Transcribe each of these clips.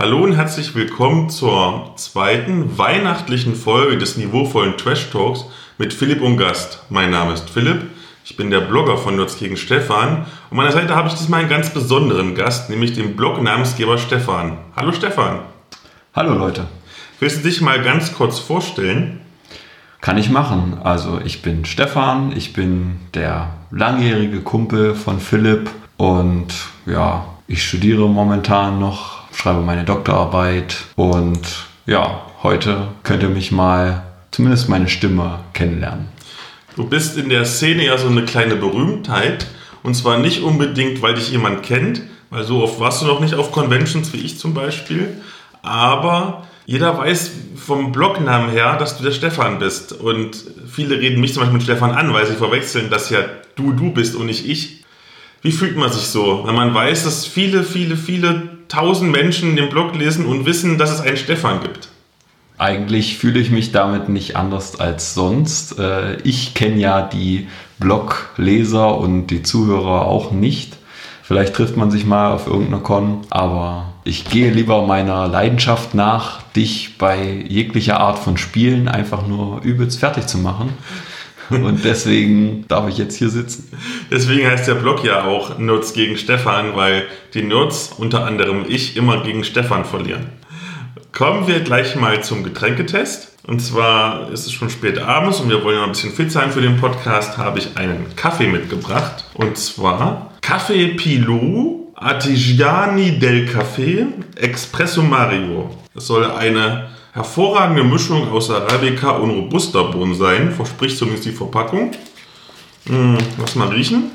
Hallo und herzlich willkommen zur zweiten weihnachtlichen Folge des niveauvollen Trash Talks mit Philipp und Gast. Mein Name ist Philipp, ich bin der Blogger von Nerds gegen Stefan und meiner Seite habe ich diesmal einen ganz besonderen Gast, nämlich den Blog-Namensgeber Stefan. Hallo Stefan. Hallo Leute. Willst du dich mal ganz kurz vorstellen? Kann ich machen. Also ich bin Stefan, ich bin der langjährige Kumpel von Philipp und ja, ich studiere momentan noch schreibe meine Doktorarbeit und ja, heute könnt ihr mich mal zumindest meine Stimme kennenlernen. Du bist in der Szene ja so eine kleine Berühmtheit und zwar nicht unbedingt, weil dich jemand kennt, weil so oft warst du noch nicht auf Conventions wie ich zum Beispiel, aber jeder weiß vom Blognamen her, dass du der Stefan bist und viele reden mich zum Beispiel mit Stefan an, weil sie verwechseln, dass ja du du bist und nicht ich. Wie fühlt man sich so, wenn man weiß, dass viele, viele, viele tausend Menschen den Blog lesen und wissen, dass es einen Stefan gibt? Eigentlich fühle ich mich damit nicht anders als sonst. Äh, ich kenne ja die Blogleser und die Zuhörer auch nicht. Vielleicht trifft man sich mal auf irgendeiner Con, aber ich gehe lieber meiner Leidenschaft nach, dich bei jeglicher Art von Spielen einfach nur übelst fertig zu machen. Und deswegen darf ich jetzt hier sitzen. Deswegen heißt der Blog ja auch Nerds gegen Stefan, weil die Nerds, unter anderem ich, immer gegen Stefan verlieren. Kommen wir gleich mal zum Getränketest. Und zwar ist es schon spät abends und wir wollen ja ein bisschen fit sein für den Podcast, habe ich einen Kaffee mitgebracht. Und zwar Kaffee Pilou Artigiani del Café Espresso Mario. Das soll eine hervorragende Mischung aus Arabica und Robusta-Bohnen sein, verspricht zumindest die Verpackung. Hm, lass mal riechen.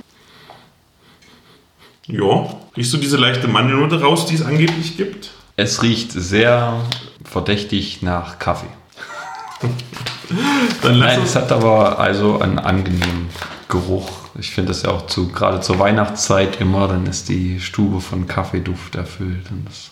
Ja, riechst du diese leichte Mandelnote raus, die es angeblich gibt? Es riecht sehr verdächtig nach Kaffee. Nein, es hat aber also einen angenehmen Geruch. Ich finde das ja auch zu, gerade zur Weihnachtszeit immer, dann ist die Stube von Kaffeeduft erfüllt und das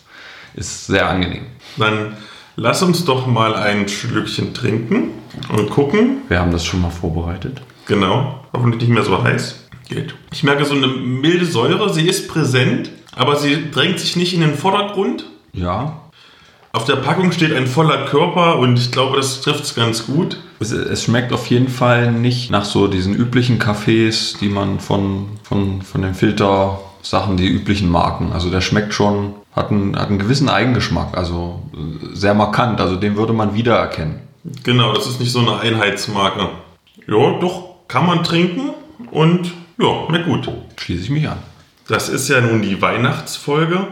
ist sehr angenehm. Dann Lass uns doch mal ein Schlückchen trinken und gucken. Wir haben das schon mal vorbereitet. Genau, hoffentlich nicht mehr so heiß. Geht. Ich merke so eine milde Säure, sie ist präsent, aber sie drängt sich nicht in den Vordergrund. Ja. Auf der Packung steht ein voller Körper und ich glaube, das trifft es ganz gut. Es, es, schmeckt auf jeden Fall nicht nach so diesen üblichen Kaffees, die man von, von, von den Filtersachen, die üblichen Marken. Also der schmeckt schon hat einen, hat einen gewissen Eigengeschmack, also sehr markant, also den würde man wiedererkennen. Genau, das ist nicht so eine Einheitsmarke. Ja, doch, kann man trinken und ja, na gut. Schließe ich mich an. Das ist ja nun die Weihnachtsfolge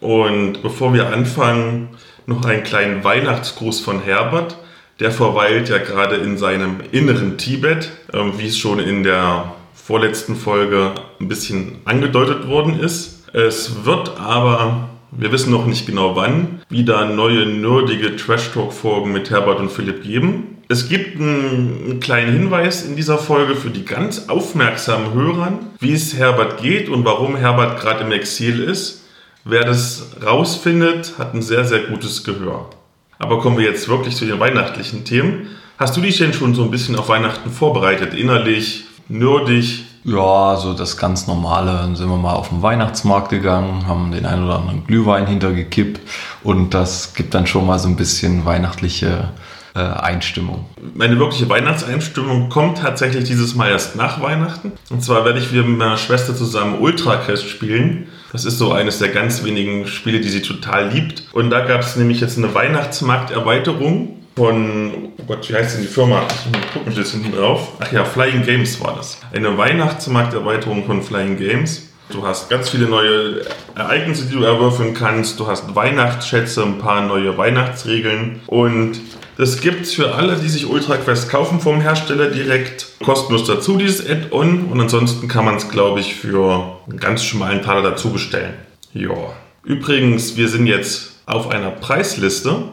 und bevor wir anfangen, noch einen kleinen Weihnachtsgruß von Herbert. Der verweilt ja gerade in seinem inneren Tibet, ähm, wie es schon in der vorletzten Folge ein bisschen angedeutet worden ist. Es wird aber, wir wissen noch nicht genau wann, wieder neue nerdige Trash-Talk-Folgen mit Herbert und Philipp geben. Es gibt einen kleinen Hinweis in dieser Folge für die ganz aufmerksamen Hörern, wie es Herbert geht und warum Herbert gerade im Exil ist. Wer das rausfindet, hat ein sehr, sehr gutes Gehör. Aber kommen wir jetzt wirklich zu den weihnachtlichen Themen. Hast du dich denn schon so ein bisschen auf Weihnachten vorbereitet? Innerlich, nerdig, ja, so das ganz normale. Dann sind wir mal auf den Weihnachtsmarkt gegangen, haben den einen oder anderen Glühwein hintergekippt und das gibt dann schon mal so ein bisschen weihnachtliche äh, Einstimmung. Meine wirkliche Weihnachtseinstimmung kommt tatsächlich dieses Mal erst nach Weihnachten. Und zwar werde ich wieder mit meiner Schwester zusammen Ultra Quest spielen. Das ist so eines der ganz wenigen Spiele, die sie total liebt. Und da gab es nämlich jetzt eine Weihnachtsmarkterweiterung von, oh Gott, wie heißt denn die Firma? Ich muss gucken, steht hinten drauf. Ach ja, Flying Games war das. Eine Weihnachtsmarkterweiterung von Flying Games. Du hast ganz viele neue Ereignisse, die du erwürfeln kannst. Du hast Weihnachtsschätze, ein paar neue Weihnachtsregeln. Und das gibt es für alle, die sich Ultra Quest kaufen vom Hersteller direkt kostenlos dazu, dieses Add-on. Und ansonsten kann man es, glaube ich, für einen ganz schmalen Taler dazu bestellen. Ja. Übrigens, wir sind jetzt auf einer Preisliste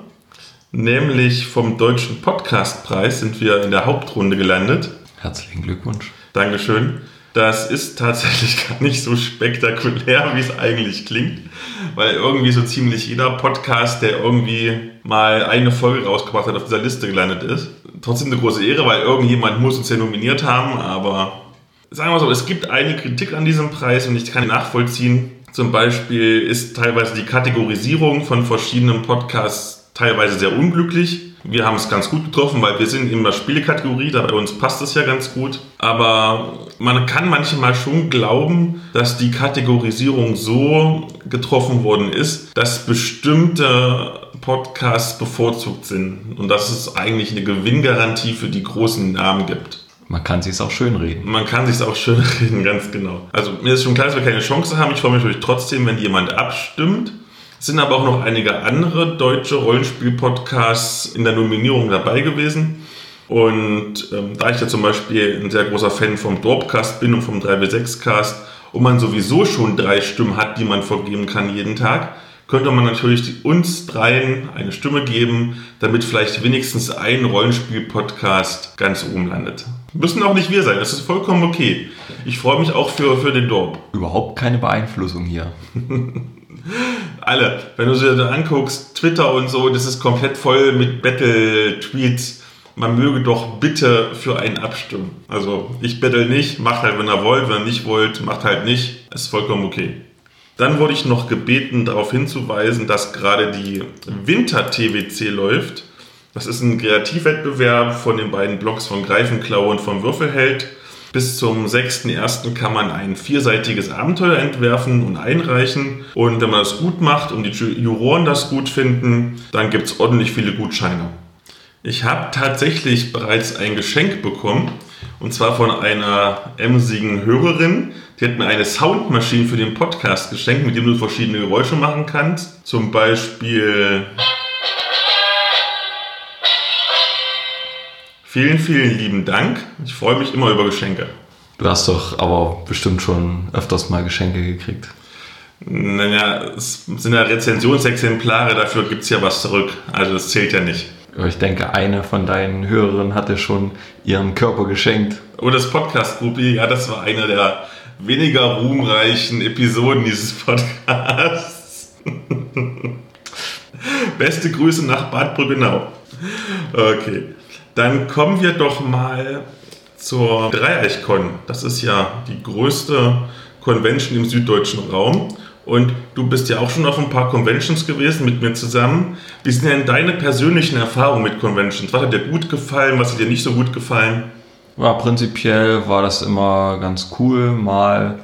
Nämlich vom Deutschen Podcastpreis sind wir in der Hauptrunde gelandet. Herzlichen Glückwunsch. Dankeschön. Das ist tatsächlich gar nicht so spektakulär, wie es eigentlich klingt, weil irgendwie so ziemlich jeder Podcast, der irgendwie mal eine Folge rausgebracht hat, auf dieser Liste gelandet ist. Trotzdem eine große Ehre, weil irgendjemand muss uns ja nominiert haben, aber sagen wir so, es gibt einige Kritik an diesem Preis und ich kann nachvollziehen. Zum Beispiel ist teilweise die Kategorisierung von verschiedenen Podcasts teilweise sehr unglücklich. Wir haben es ganz gut getroffen, weil wir sind in der Spielekategorie, da bei uns passt es ja ganz gut. Aber man kann manchmal schon glauben, dass die Kategorisierung so getroffen worden ist, dass bestimmte Podcasts bevorzugt sind und dass es eigentlich eine Gewinngarantie für die großen Namen gibt. Man kann sich auch schön reden. Man kann sich auch schön reden, ganz genau. Also mir ist schon klar, dass wir keine Chance haben. Ich freue mich natürlich trotzdem, wenn jemand abstimmt. Es sind aber auch noch einige andere deutsche Rollenspiel-Podcasts in der Nominierung dabei gewesen. Und ähm, da ich ja zum Beispiel ein sehr großer Fan vom Dropcast bin und vom 3W6-Cast und man sowieso schon drei Stimmen hat, die man vergeben kann jeden Tag, könnte man natürlich uns dreien eine Stimme geben, damit vielleicht wenigstens ein Rollenspiel-Podcast ganz oben landet. Müssen auch nicht wir sein, das ist vollkommen okay. Ich freue mich auch für, für den Dorp. Überhaupt keine Beeinflussung hier. Alle. Wenn du sie dir anguckst, Twitter und so, das ist komplett voll mit Battle-Tweets. Man möge doch bitte für einen abstimmen. Also ich bettel nicht, macht halt, wenn ihr wollt. Wenn ihr nicht wollt, macht halt nicht. Ist vollkommen okay. Dann wurde ich noch gebeten, darauf hinzuweisen, dass gerade die Winter-TWC läuft. Das ist ein Kreativwettbewerb von den beiden Blogs von Greifenklau und vom Würfelheld. Bis zum 6.1. kann man ein vierseitiges Abenteuer entwerfen und einreichen. Und wenn man das gut macht und die Juroren das gut finden, dann gibt es ordentlich viele Gutscheine. Ich habe tatsächlich bereits ein Geschenk bekommen. Und zwar von einer emsigen Hörerin. Die hat mir eine Soundmaschine für den Podcast geschenkt, mit dem du verschiedene Geräusche machen kannst. Zum Beispiel. Vielen, vielen lieben Dank. Ich freue mich immer über Geschenke. Du hast doch aber bestimmt schon öfters mal Geschenke gekriegt. Naja, es sind ja Rezensionsexemplare, dafür gibt es ja was zurück. Also das zählt ja nicht. Ich denke, eine von deinen Hörerinnen hatte schon ihren Körper geschenkt. Und das Podcast-Gruppi, ja, das war eine der weniger ruhmreichen Episoden dieses Podcasts. Beste Grüße nach Bad Brüggenau. Okay. Dann kommen wir doch mal zur Dreieichkon. Das ist ja die größte Convention im süddeutschen Raum. Und du bist ja auch schon auf ein paar Conventions gewesen mit mir zusammen. Wie sind denn deine persönlichen Erfahrungen mit Conventions? Was hat dir gut gefallen, was hat dir nicht so gut gefallen? Ja, prinzipiell war das immer ganz cool, mal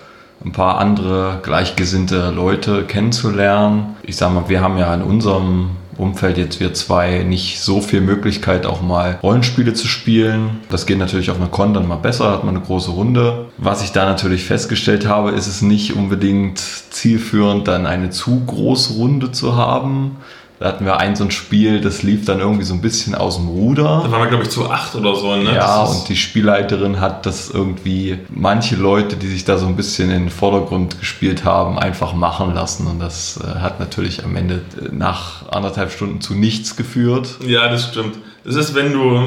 ein paar andere gleichgesinnte Leute kennenzulernen. Ich sag mal, wir haben ja in unserem Umfeld jetzt wir zwei nicht so viel Möglichkeit, auch mal Rollenspiele zu spielen. Das geht natürlich auf einer Con dann mal besser, hat man eine große Runde. Was ich da natürlich festgestellt habe, ist es nicht unbedingt zielführend, dann eine zu große Runde zu haben. Da hatten wir ein so ein Spiel, das lief dann irgendwie so ein bisschen aus dem Ruder. Da waren wir, glaube ich, zu acht oder so, ne? Ja, und die Spielleiterin hat das irgendwie manche Leute, die sich da so ein bisschen in den Vordergrund gespielt haben, einfach machen lassen. Und das äh, hat natürlich am Ende äh, nach anderthalb Stunden zu nichts geführt. Ja, das stimmt. Das ist, wenn du,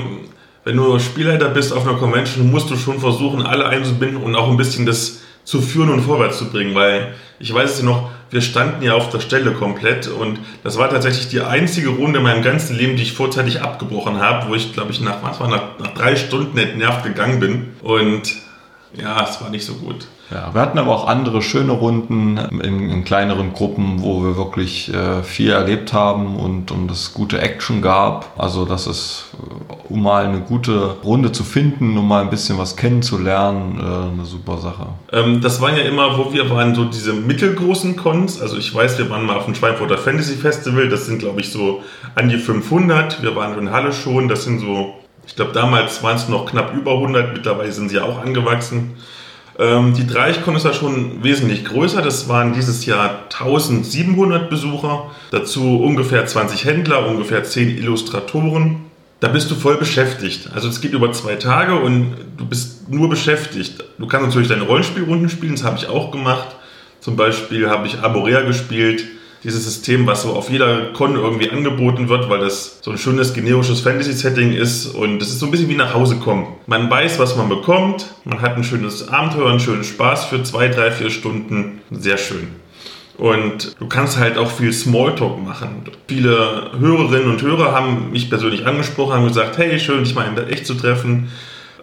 wenn du Spielleiter bist auf einer Convention, musst du schon versuchen, alle einzubinden und auch ein bisschen das zu führen und vorwärts zu bringen, weil ich weiß es ja noch, wir standen ja auf der Stelle komplett und das war tatsächlich die einzige Runde in meinem ganzen Leben, die ich vorzeitig abgebrochen habe, wo ich, glaube ich, nach, was war, nach, nach drei Stunden entnervt gegangen bin und ja, es war nicht so gut. Ja, wir hatten aber auch andere schöne Runden in, in kleineren Gruppen, wo wir wirklich äh, viel erlebt haben und, und es gute Action gab. Also das ist, äh, um mal eine gute Runde zu finden, um mal ein bisschen was kennenzulernen, äh, eine super Sache. Ähm, das waren ja immer, wo wir waren, so diese mittelgroßen Cons. Also ich weiß, wir waren mal auf dem Schweinfurter Fantasy Festival, das sind glaube ich so an die 500. Wir waren in Halle schon, das sind so, ich glaube damals waren es noch knapp über 100, mittlerweile sind sie ja auch angewachsen. Ähm, die Dreichkon ist ja schon wesentlich größer. Das waren dieses Jahr 1700 Besucher. Dazu ungefähr 20 Händler, ungefähr 10 Illustratoren. Da bist du voll beschäftigt. Also es geht über zwei Tage und du bist nur beschäftigt. Du kannst natürlich deine Rollenspielrunden spielen, das habe ich auch gemacht. Zum Beispiel habe ich Arborea gespielt, dieses System, was so auf jeder Con irgendwie angeboten wird, weil das so ein schönes generisches Fantasy-Setting ist und es ist so ein bisschen wie nach Hause kommen. Man weiß, was man bekommt, man hat ein schönes Abenteuer, einen schönen Spaß für zwei, drei, vier Stunden. Sehr schön. Und du kannst halt auch viel Smalltalk machen. Viele Hörerinnen und Hörer haben mich persönlich angesprochen, haben gesagt, hey, schön, dich mal in echt zu treffen.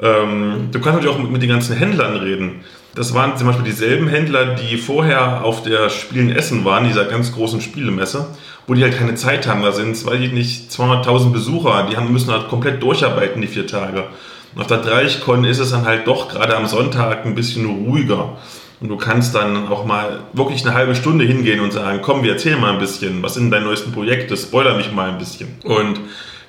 Ähm, du kannst natürlich auch mit, mit den ganzen Händlern reden. Das waren zum Beispiel dieselben Händler, die vorher auf der Spielen Essen waren, dieser ganz großen Spielemesse, wo die halt keine Zeit haben. Da sind, weiß ich nicht, 200.000 Besucher, die haben, müssen halt komplett durcharbeiten, die vier Tage. Und auf der Dreichkon ist es dann halt doch gerade am Sonntag ein bisschen ruhiger. Und du kannst dann auch mal wirklich eine halbe Stunde hingehen und sagen, komm, wir erzählen mal ein bisschen, was sind deine neuesten Projekte, spoiler mich mal ein bisschen. Und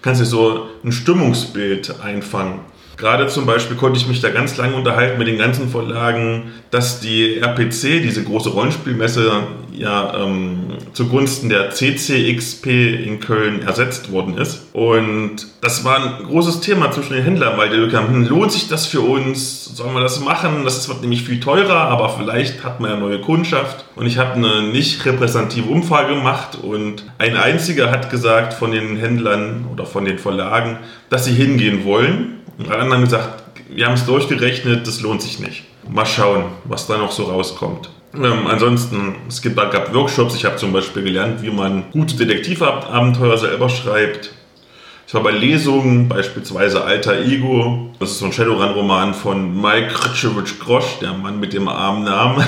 kannst dir so ein Stimmungsbild einfangen. Gerade zum Beispiel konnte ich mich da ganz lange unterhalten mit den ganzen Vorlagen, dass die RPC, diese große Rollenspielmesse, ja ähm, zugunsten der CCXP in Köln ersetzt worden ist. Und das war ein großes Thema zwischen den Händlern, weil die Leute hm, lohnt sich das für uns? Sollen wir das machen? Das wird nämlich viel teurer, aber vielleicht hat man ja neue Kundschaft. Und ich habe eine nicht repräsentative Umfrage gemacht und ein einziger hat gesagt von den Händlern oder von den Verlagen, dass sie hingehen wollen und alle anderen gesagt, wir haben es durchgerechnet, das lohnt sich nicht. Mal schauen, was da noch so rauskommt. Ähm, ansonsten, es gibt, gab Workshops. Ich habe zum Beispiel gelernt, wie man gute Detektivabenteuer selber schreibt. Ich war bei Lesungen, beispielsweise Alter Ego. Das ist so ein Shadowrun-Roman von Mike Kritschewitsch-Grosch, der Mann mit dem armen Namen.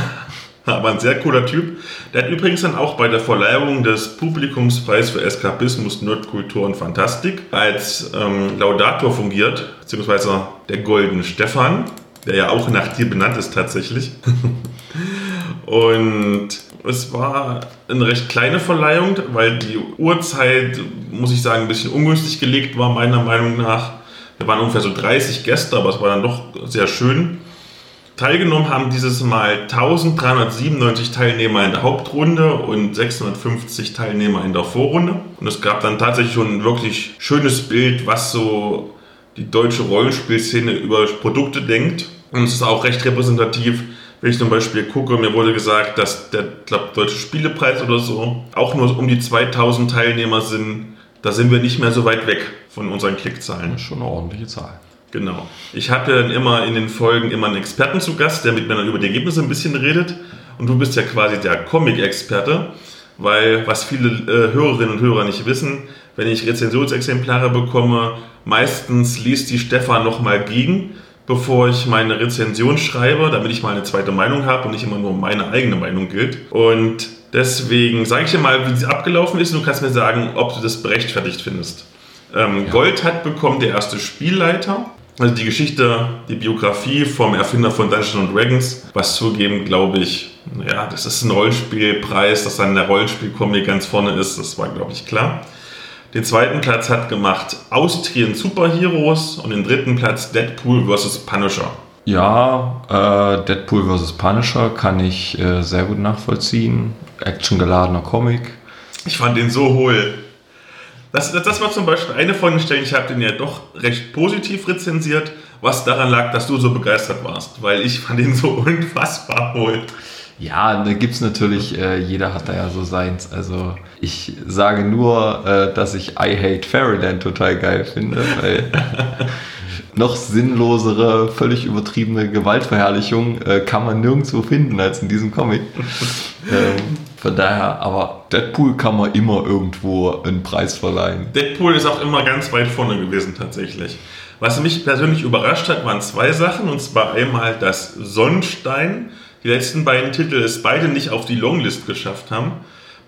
Aber ein sehr cooler Typ. Der hat übrigens dann auch bei der Verleihung des Publikumspreis für Eskapismus, Nerdkultur und Fantastik als ähm, Laudator fungiert, beziehungsweise der Goldene Stefan, der ja auch nach dir benannt ist tatsächlich. und es war eine recht kleine Verleihung, weil die Uhrzeit, muss ich sagen, ein bisschen ungünstig gelegt war, meiner Meinung nach. Wir waren ungefähr so 30 Gäste, aber es war dann doch sehr schön. Teilgenommen haben dieses Mal 1397 Teilnehmer in der Hauptrunde und 650 Teilnehmer in der Vorrunde. Und es gab dann tatsächlich schon ein wirklich schönes Bild, was so die deutsche Rollenspielszene über Produkte denkt. Und es ist auch recht repräsentativ, wenn ich zum Beispiel gucke, mir wurde gesagt, dass der glaub, Deutsche Spielepreis oder so auch nur um die 2000 Teilnehmer sind. Da sind wir nicht mehr so weit weg von unseren Klickzahlen. Schon eine ordentliche Zahl. Genau. Ich habe ja dann immer in den Folgen immer einen Experten zu Gast, der mit mir dann über die Ergebnisse ein bisschen redet. Und du bist ja quasi der Comic-Experte, weil was viele äh, Hörerinnen und Hörer nicht wissen, wenn ich Rezensionsexemplare bekomme, meistens liest die Stefan nochmal gegen, bevor ich meine Rezension schreibe, damit ich mal eine zweite Meinung habe und nicht immer nur meine eigene Meinung gilt. Und deswegen sage ich dir mal, wie es abgelaufen ist und du kannst mir sagen, ob du das berechtfertigt findest. Ähm, ja. Gold hat bekommen der erste Spielleiter. Also die Geschichte, die Biografie vom Erfinder von Dungeons Dragons, was zugeben, glaube ich, ja, das ist ein Rollenspielpreis, dass dann der Rollenspielcomic ganz vorne ist, das war, glaube ich, klar. Den zweiten Platz hat gemacht Austrian Superheroes und den dritten Platz Deadpool vs. Punisher. Ja, äh, Deadpool vs. Punisher kann ich äh, sehr gut nachvollziehen. Actiongeladener Comic. Ich fand den so hohl. Das, das, das war zum Beispiel eine von den Stellen, ich habe den ja doch recht positiv rezensiert, was daran lag, dass du so begeistert warst, weil ich fand ihn so unfassbar hohl. Ja, da gibt es natürlich, äh, jeder hat da ja so seins. Also ich sage nur, äh, dass ich I Hate Fairyland total geil finde, weil noch sinnlosere, völlig übertriebene Gewaltverherrlichung äh, kann man nirgendwo finden als in diesem Comic. ähm, von daher, aber Deadpool kann man immer irgendwo einen Preis verleihen. Deadpool ist auch immer ganz weit vorne gewesen tatsächlich. Was mich persönlich überrascht hat, waren zwei Sachen. Und zwar einmal, dass Sonnenstein die letzten beiden Titel es beide nicht auf die Longlist geschafft haben.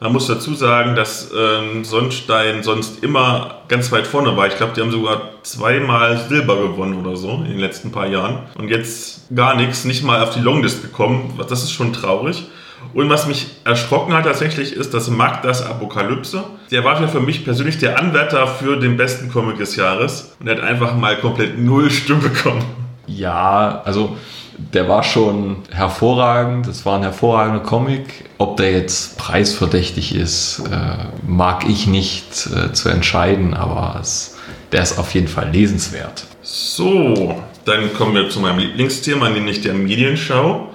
Man muss dazu sagen, dass ähm, Sonnenstein sonst immer ganz weit vorne war. Ich glaube, die haben sogar zweimal Silber gewonnen oder so in den letzten paar Jahren. Und jetzt gar nichts, nicht mal auf die Longlist gekommen. Das ist schon traurig. Und was mich erschrocken hat tatsächlich ist, dass Magdas Apokalypse, der war für mich persönlich der Anwärter für den besten Comic des Jahres und er hat einfach mal komplett null Stimme bekommen. Ja, also der war schon hervorragend, das war ein hervorragender Comic. Ob der jetzt preisverdächtig ist, äh, mag ich nicht äh, zu entscheiden, aber es, der ist auf jeden Fall lesenswert. So, dann kommen wir zu meinem Lieblingsthema, nämlich der Medienschau.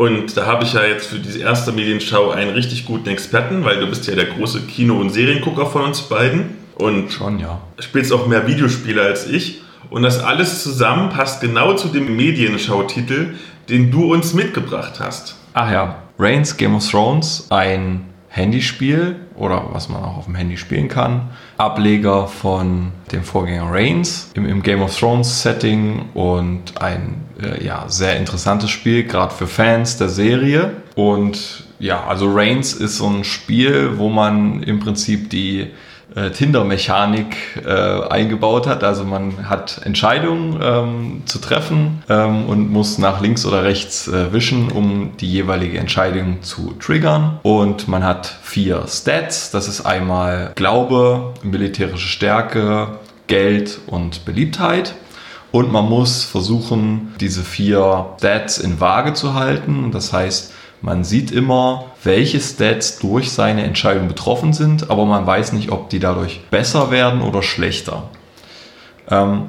Und da habe ich ja jetzt für diese erste Medienschau einen richtig guten Experten, weil du bist ja der große Kino- und Seriengucker von uns beiden. Und Schon, ja. spielst auch mehr Videospiele als ich. Und das alles zusammen passt genau zu dem Medienschautitel, den du uns mitgebracht hast. Ach ja, Reigns Game of Thrones, ein Handyspiel oder was man auch auf dem Handy spielen kann. Ableger von dem Vorgänger Reigns im, im Game of Thrones Setting und ein äh, ja, sehr interessantes Spiel, gerade für Fans der Serie. Und ja, also Reigns ist so ein Spiel, wo man im Prinzip die äh, Tinder-Mechanik äh, eingebaut hat. Also man hat Entscheidungen ähm, zu treffen ähm, und muss nach links oder rechts äh, wischen, um die jeweilige Entscheidung zu triggern. Und man hat vier Stats. Das ist einmal Glaube, militärische Stärke, Geld und Beliebtheit. Und man muss versuchen, diese vier Stats in Waage zu halten. Das heißt, man sieht immer, welche Stats durch seine Entscheidung betroffen sind, aber man weiß nicht, ob die dadurch besser werden oder schlechter. Ähm,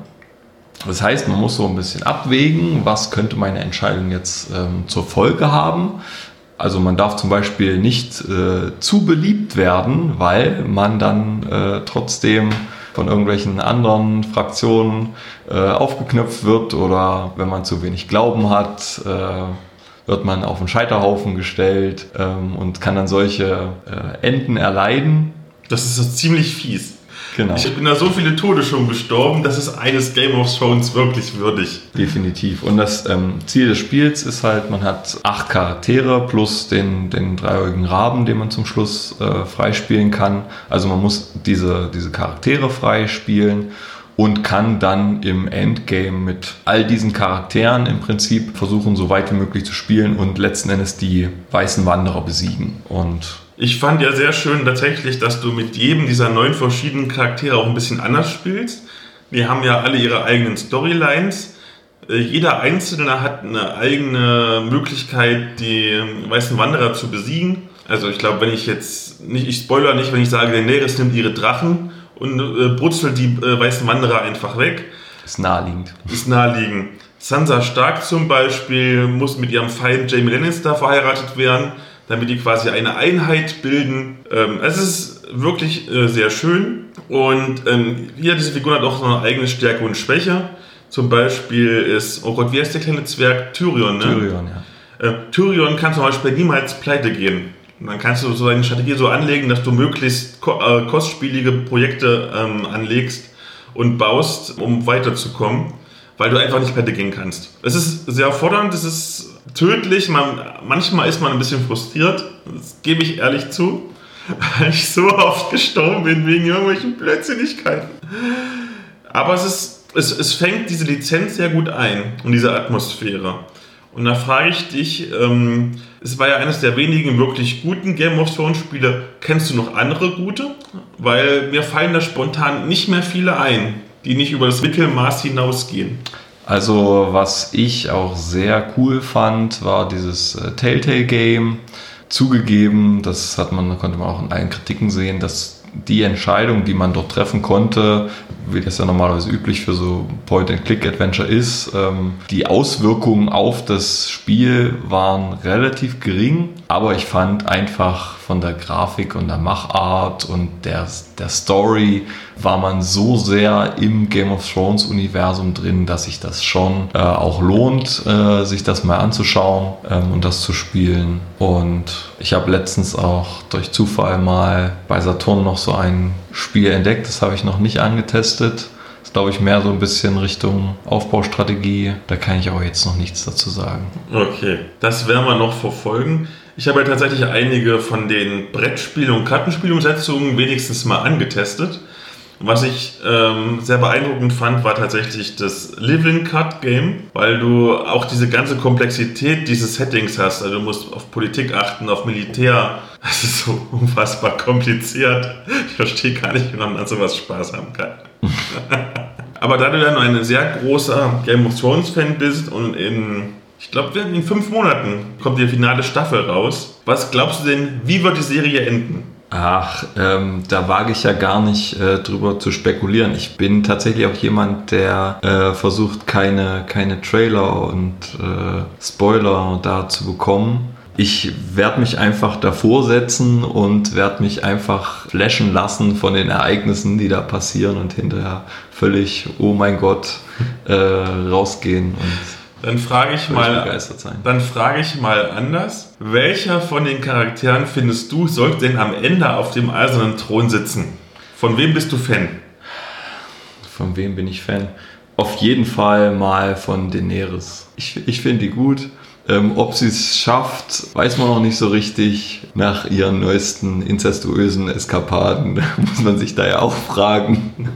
das heißt, man muss so ein bisschen abwägen, was könnte meine Entscheidung jetzt ähm, zur Folge haben. Also man darf zum Beispiel nicht äh, zu beliebt werden, weil man dann äh, trotzdem von irgendwelchen anderen Fraktionen äh, aufgeknöpft wird oder wenn man zu wenig Glauben hat, äh, wird man auf einen Scheiterhaufen gestellt ähm, und kann dann solche äh, Enden erleiden. Das ist so ziemlich fies. Genau. Ich bin da so viele Tode schon gestorben, das ist eines Game of Thrones wirklich würdig. Definitiv. Und das ähm, Ziel des Spiels ist halt, man hat acht Charaktere plus den, den dreieugigen Raben, den man zum Schluss äh, freispielen kann. Also man muss diese, diese Charaktere freispielen und kann dann im Endgame mit all diesen Charakteren im Prinzip versuchen, so weit wie möglich zu spielen und letzten Endes die weißen Wanderer besiegen. Und Ich fand ja sehr schön tatsächlich, dass du mit jedem dieser neun verschiedenen Charaktere auch ein bisschen anders spielst. Die haben ja alle ihre eigenen Storylines. Äh, Jeder Einzelne hat eine eigene Möglichkeit, die weißen Wanderer zu besiegen. Also ich glaube, wenn ich jetzt nicht, ich spoiler nicht, wenn ich sage, Daenerys nimmt ihre Drachen und äh, brutzelt die äh, weißen Wanderer einfach weg. ist naheliegend. ist naheliegend. Sansa Stark zum Beispiel muss mit ihrem Feind Jamie Lannister verheiratet werden, damit die quasi eine Einheit bilden. Ähm, es ist wirklich äh, sehr schön und ähm, jeder dieser Figuren hat auch so eine eigene Stärke und Schwäche. Zum Beispiel ist, oh Gott, wie heißt der kleine Zwerg? Tyrion, ne? Tyrion, ja. Äh, Tyrion kann zum Beispiel niemals pleite gehen. Und dann kannst du so deine Strategie so anlegen, dass du möglichst äh, kostspielige Projekte ähm, anlegst und baust, um weiterzukommen, weil du einfach nicht pleite gehen kannst. Es ist sehr fordernd, es ist tödlich, man, manchmal ist man ein bisschen frustriert, das gebe ich ehrlich zu, weil ich so oft gestorben bin wegen irgendwelchen Blödsinnigkeiten. Aber es, ist, es, es fängt diese Lizenz sehr gut ein und diese Atmosphäre. Und da frage ich dich, ähm, es war ja eines der wenigen wirklich guten Game of Thrones Spiele. Kennst du noch andere gute? Weil mir fallen da spontan nicht mehr viele ein, die nicht über das Mittelmaß hinausgehen. Also, was ich auch sehr cool fand, war dieses äh, Telltale-Game. Zugegeben, das hat man, konnte man auch in allen Kritiken sehen, dass die Entscheidung, die man dort treffen konnte, wie das ja normalerweise üblich für so Point-and-Click-Adventure ist, ähm, die Auswirkungen auf das Spiel waren relativ gering, aber ich fand einfach von der Grafik und der Machart und der, der Story war man so sehr im Game of Thrones Universum drin, dass sich das schon äh, auch lohnt, äh, sich das mal anzuschauen ähm, und das zu spielen. Und ich habe letztens auch durch Zufall mal bei Saturn noch so ein Spiel entdeckt, das habe ich noch nicht angetestet. Das glaube ich, mehr so ein bisschen Richtung Aufbaustrategie. Da kann ich aber jetzt noch nichts dazu sagen. Okay, das werden wir noch verfolgen. Ich habe ja tatsächlich einige von den Brettspiel- und Kartenspielumsetzungen wenigstens mal angetestet. Was ich ähm, sehr beeindruckend fand, war tatsächlich das Living Card Game, weil du auch diese ganze Komplexität dieses Settings hast. Also du musst auf Politik achten, auf Militär. Das ist so unfassbar kompliziert. Ich verstehe gar nicht, wie man an sowas Spaß haben kann. Aber da du dann ein sehr großer Game of Thrones Fan bist und in, ich glaube, in fünf Monaten kommt die finale Staffel raus. Was glaubst du denn, wie wird die Serie enden? Ach, ähm, da wage ich ja gar nicht äh, drüber zu spekulieren. Ich bin tatsächlich auch jemand, der äh, versucht, keine, keine Trailer und äh, Spoiler da zu bekommen. Ich werde mich einfach davor setzen und werde mich einfach flashen lassen von den Ereignissen, die da passieren und hinterher völlig, oh mein Gott, äh, rausgehen und dann frage ich mal, dann frage ich mal anders. Welcher von den Charakteren findest du sollte denn am Ende auf dem eisernen Thron sitzen? Von wem bist du Fan? Von wem bin ich Fan? Auf jeden Fall mal von Daenerys. Ich, ich finde die gut. Ähm, ob sie es schafft, weiß man noch nicht so richtig. Nach ihren neuesten inzestuösen Eskapaden muss man sich da ja auch fragen.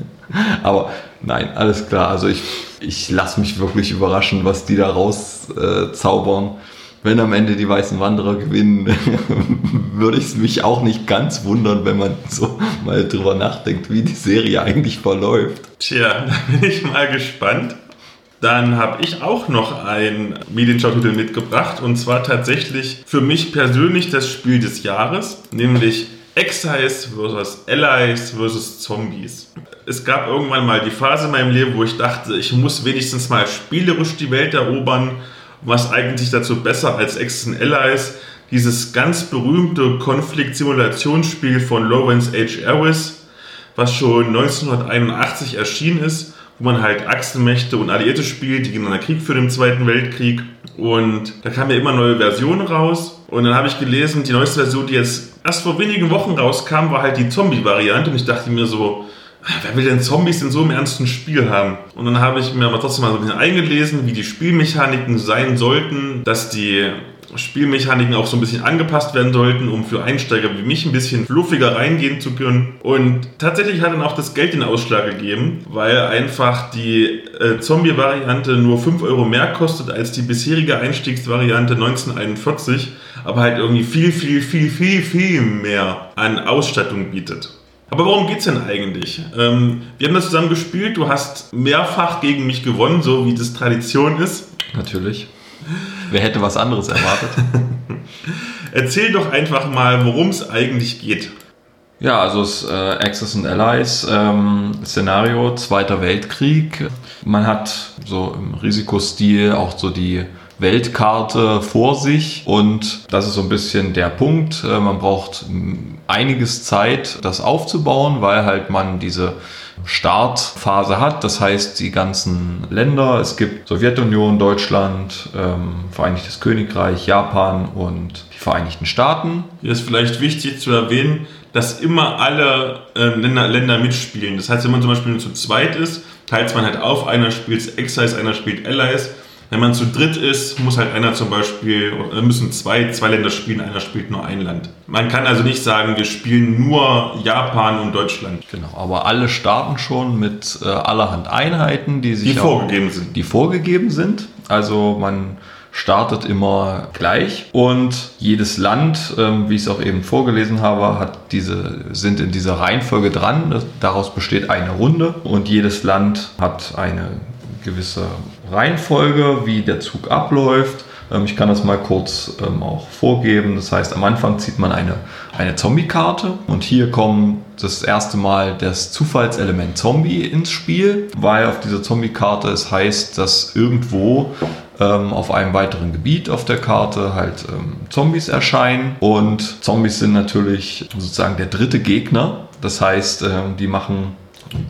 Aber nein, alles klar. Also ich, ich lasse mich wirklich überraschen, was die da rauszaubern. Äh, wenn am Ende die Weißen Wanderer gewinnen, würde ich es mich auch nicht ganz wundern, wenn man so mal drüber nachdenkt, wie die Serie eigentlich verläuft. Tja, da bin ich mal gespannt. Dann habe ich auch noch ein Medienschau-Titel mitgebracht und zwar tatsächlich für mich persönlich das Spiel des Jahres, nämlich Exiles versus Allies versus Zombies. Es gab irgendwann mal die Phase in meinem Leben, wo ich dachte, ich muss wenigstens mal spielerisch die Welt erobern. Was eigentlich dazu besser als und Allies? Dieses ganz berühmte Konflikt-Simulationsspiel von Lawrence H. Harris, was schon 1981 erschienen ist wo man halt Achsenmächte und Alliierte spielt, die gegeneinander Krieg für den Zweiten Weltkrieg. Und da kamen ja immer neue Versionen raus. Und dann habe ich gelesen, die neueste Version, die jetzt erst vor wenigen Wochen rauskam, war halt die Zombie-Variante. Und ich dachte mir so, wer will denn Zombies in so einem ernsten Spiel haben? Und dann habe ich mir aber trotzdem mal so ein bisschen eingelesen, wie die Spielmechaniken sein sollten, dass die Spielmechaniken auch so ein bisschen angepasst werden sollten, um für Einsteiger wie mich ein bisschen fluffiger reingehen zu können. Und tatsächlich hat dann auch das Geld den Ausschlag gegeben, weil einfach die äh, Zombie-Variante nur 5 Euro mehr kostet als die bisherige Einstiegsvariante 1941, aber halt irgendwie viel, viel, viel, viel, viel mehr an Ausstattung bietet. Aber worum geht es denn eigentlich? Ähm, wir haben das zusammen gespielt, du hast mehrfach gegen mich gewonnen, so wie das Tradition ist. Natürlich. Wer hätte was anderes erwartet? Erzähl doch einfach mal, worum es eigentlich geht. Ja, also das äh, Axis and Allies ähm, Szenario, Zweiter Weltkrieg. Man hat so im Risikostil auch so die Weltkarte vor sich und das ist so ein bisschen der Punkt. Äh, man braucht einiges Zeit, das aufzubauen, weil halt man diese Startphase hat. Das heißt, die ganzen Länder, es gibt Sowjetunion, Deutschland, ähm, Vereinigtes Königreich, Japan und die Vereinigten Staaten. Hier ist vielleicht wichtig zu erwähnen, dass immer alle äh, Länder, Länder mitspielen. Das heißt, wenn man zum Beispiel nur zu zweit ist, teilt man halt auf, einer spielt Exiles, einer spielt Allies wenn man zu dritt ist, muss halt einer zum Beispiel, müssen zwei, zwei Länder spielen, einer spielt nur ein Land. Man kann also nicht sagen, wir spielen nur Japan und Deutschland. Genau, aber alle starten schon mit äh, allerhand Einheiten, die sich die vorgegeben sind. Die vorgegeben sind. Also man startet immer gleich und jedes Land, ähm, wie ich es auch eben vorgelesen habe, hat diese, sind in dieser Reihenfolge dran. Daraus besteht eine Runde und jedes Land hat eine gewisse Reihenfolge, wie der Zug abläuft. Ähm, ich kann das mal kurz ähm, auch vorgeben. Das heißt, am Anfang zieht man eine, eine Zombie-Karte und hier kommt das erste Mal das Zufallselement Zombie ins Spiel, weil auf dieser Zombie-Karte es heißt, dass irgendwo ähm, auf einem weiteren Gebiet auf der Karte halt Zombies erscheinen und Zombies sind natürlich sozusagen der dritte Gegner. Das heißt, die machen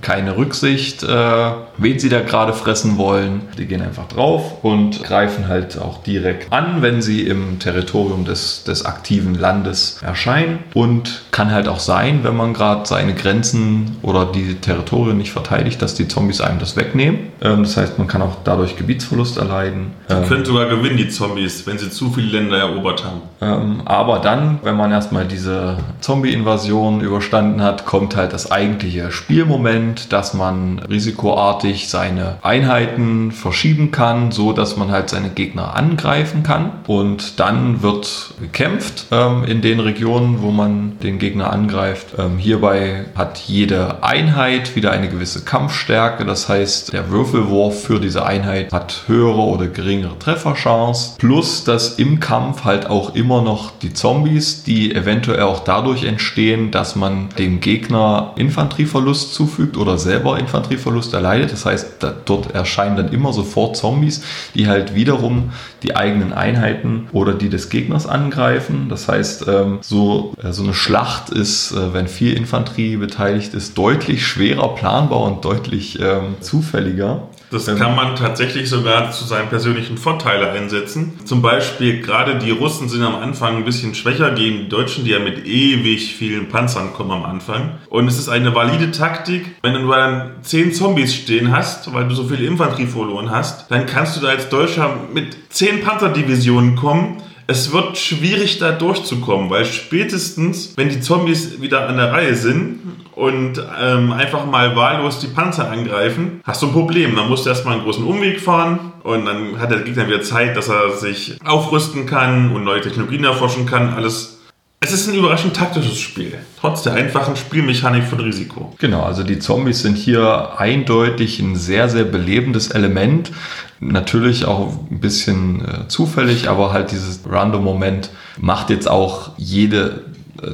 keine Rücksicht, äh, wen sie da gerade fressen wollen. Die gehen einfach drauf und greifen halt auch direkt an, wenn sie im Territorium des, des aktiven Landes erscheinen. Und kann halt auch sein, wenn man gerade seine Grenzen oder die Territorien nicht verteidigt, dass die Zombies einem das wegnehmen. Ähm, das heißt, man kann auch dadurch Gebietsverlust erleiden. Die ähm, können sogar gewinnen, die Zombies, wenn sie zu viele Länder erobert haben. Ähm, aber dann, wenn man erstmal diese Zombie-Invasion überstanden hat, kommt halt das eigentliche Spielmoment Moment, dass man risikoartig seine Einheiten verschieben kann, so dass man halt seine Gegner angreifen kann. Und dann wird gekämpft ähm, in den Regionen, wo man den Gegner angreift. Ähm, hierbei hat jede Einheit wieder eine gewisse Kampfstärke. Das heißt, der Würfelwurf für diese Einheit hat höhere oder geringere Trefferchance. Plus, dass im Kampf halt auch immer noch die Zombies, die eventuell auch dadurch entstehen, dass man dem Gegner Infanterieverlust zufügt oder selber Infanterieverlust erleidet. Das heißt, da, dort erscheinen dann immer sofort Zombies, die halt wiederum die eigenen Einheiten oder die des Gegners angreifen. Das heißt, ähm, so, äh, so eine Schlacht ist, äh, wenn viel Infanterie beteiligt ist, deutlich schwerer planbar und deutlich ähm, zufälliger. Das kann man tatsächlich sogar zu seinem persönlichen Vorteil einsetzen. Zum Beispiel, gerade die Russen sind am Anfang ein bisschen schwächer gegen die Deutschen, die ja mit ewig vielen Panzern kommen am Anfang. Und es ist eine valide Taktik, wenn du dann zehn Zombies stehen hast, weil du so viel Infanterie verloren hast, dann kannst du da als Deutscher mit zehn Panzerdivisionen kommen es wird schwierig da durchzukommen, weil spätestens, wenn die Zombies wieder an der Reihe sind und ähm, einfach mal wahllos die Panzer angreifen, hast du ein Problem. Dann musst du erstmal einen großen Umweg fahren und dann hat der Gegner wieder Zeit, dass er sich aufrüsten kann und neue Technologien erforschen kann. Alles es ist ein überraschend taktisches Spiel, trotz der einfachen Spielmechanik von Risiko. Genau, also die Zombies sind hier eindeutig ein sehr, sehr belebendes Element. Natürlich auch ein bisschen äh, zufällig, aber halt dieses Random-Moment macht jetzt auch jede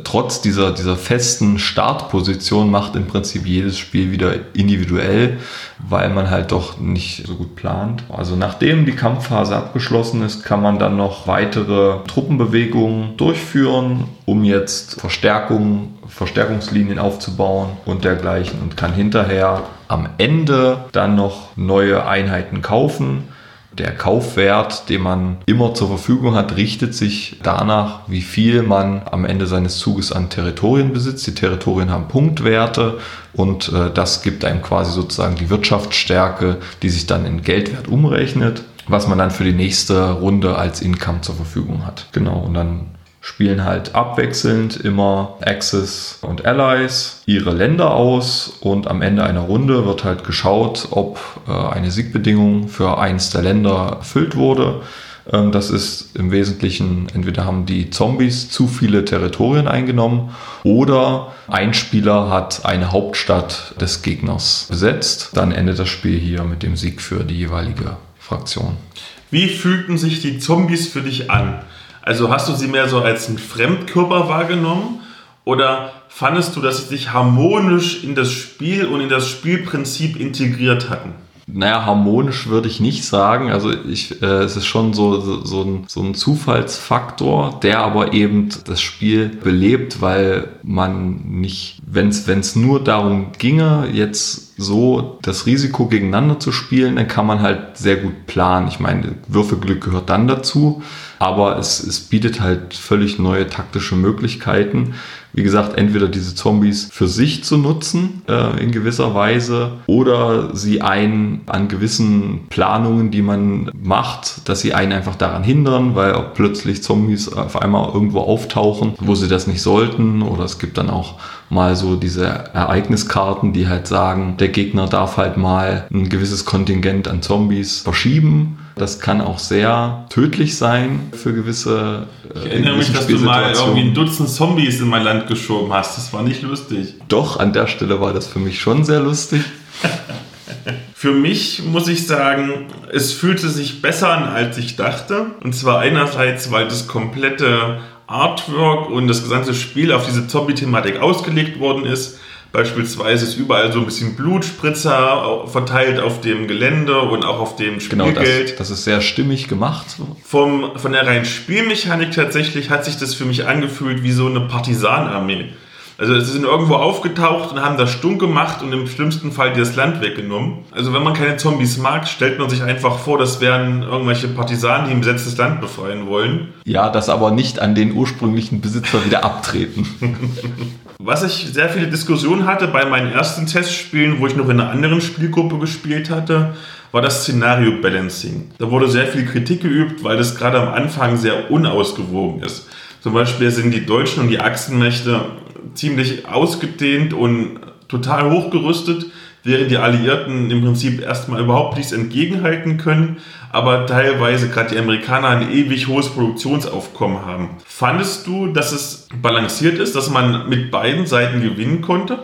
trotz dieser, dieser festen Startposition macht im Prinzip jedes Spiel wieder individuell, weil man halt doch nicht so gut plant. Also nachdem die Kampfphase abgeschlossen ist, kann man dann noch weitere Truppenbewegungen durchführen, um jetzt Verstärkungen, Verstärkungslinien aufzubauen und dergleichen und kann hinterher am Ende dann noch neue Einheiten kaufen der Kaufwert, den man immer zur Verfügung hat, richtet sich danach, wie viel man am Ende seines Zuges an Territorien besitzt. Die Territorien haben Punktwerte und äh, das gibt einem quasi sozusagen die Wirtschaftsstärke, die sich dann in Geldwert umrechnet, was man dann für die nächste Runde als Income zur Verfügung hat. Genau, und dann spielen halt abwechselnd immer Axis und Allies ihre Länder aus und am Ende einer Runde wird halt geschaut, ob äh, eine Siegbedingung für eins der Länder erfüllt wurde. Ähm, das ist im Wesentlichen, entweder haben die Zombies zu viele Territorien eingenommen oder ein Spieler hat eine Hauptstadt des Gegners besetzt. Dann endet das Spiel hier mit dem Sieg für die jeweilige Fraktion. Wie fühlten sich die Zombies für dich an? Also hast du sie mehr so als ein Fremdkörper wahrgenommen oder fandest du, dass sie sich harmonisch in das Spiel und in das Spielprinzip integriert hatten? Naja, harmonisch würde ich nicht sagen. Also ich, äh, es ist schon so, so, so, ein, so ein Zufallsfaktor, der aber eben das Spiel belebt, weil man nicht, wenn es nur darum ginge, jetzt so das Risiko gegeneinander zu spielen, dann kann man halt sehr gut planen. Ich meine, Würfelglück gehört dann dazu, aber es, es bietet halt völlig neue taktische Möglichkeiten wie gesagt, entweder diese Zombies für sich zu nutzen äh, in gewisser Weise oder sie einen an gewissen Planungen, die man macht, dass sie einen einfach daran hindern, weil plötzlich Zombies auf einmal irgendwo auftauchen, wo sie das nicht sollten. Oder es gibt dann auch mal so diese Ereigniskarten, die halt sagen, der Gegner darf halt mal ein gewisses Kontingent an Zombies verschieben das kann auch sehr tödlich sein für gewisse. Äh, ich erinnere mich, dass du mal irgendwie ein Dutzend Zombies in mein Land geschoben hast. Das war nicht lustig. Doch, an der Stelle war das für mich schon sehr lustig. Für mich muss ich sagen, es fühlte sich besser an, als ich dachte. Und zwar einerseits, weil das komplette Artwork und das gesamte Spiel auf diese Zombie-Thematik ausgelegt worden ist. Beispielsweise ist überall so ein bisschen Blutspritzer verteilt auf dem Gelände und auch auf dem Spielgeld. Genau, das, das ist sehr stimmig gemacht. Vom, von der reinen Spielmechanik tatsächlich hat sich das für mich angefühlt wie so eine Partisanarmee. Also sie sind irgendwo aufgetaucht und haben das stumm gemacht und im schlimmsten Fall das Land weggenommen. Also wenn man keine Zombies mag, stellt man sich einfach vor, das wären irgendwelche Partisanen, die ein besetztes Land befreien wollen. Ja, das aber nicht an den ursprünglichen Besitzer wieder abtreten. Was ich sehr viele Diskussionen hatte bei meinen ersten Testspielen, wo ich noch in einer anderen Spielgruppe gespielt hatte, war das Szenario Balancing. Da wurde sehr viel Kritik geübt, weil das gerade am Anfang sehr unausgewogen ist. Zum Beispiel sind die Deutschen und die Achsenmächte ziemlich ausgedehnt und total hochgerüstet, während die Alliierten im Prinzip erstmal überhaupt nichts entgegenhalten können, aber teilweise gerade die Amerikaner ein ewig hohes Produktionsaufkommen haben. Fandest du, dass es balanciert ist, dass man mit beiden Seiten gewinnen konnte?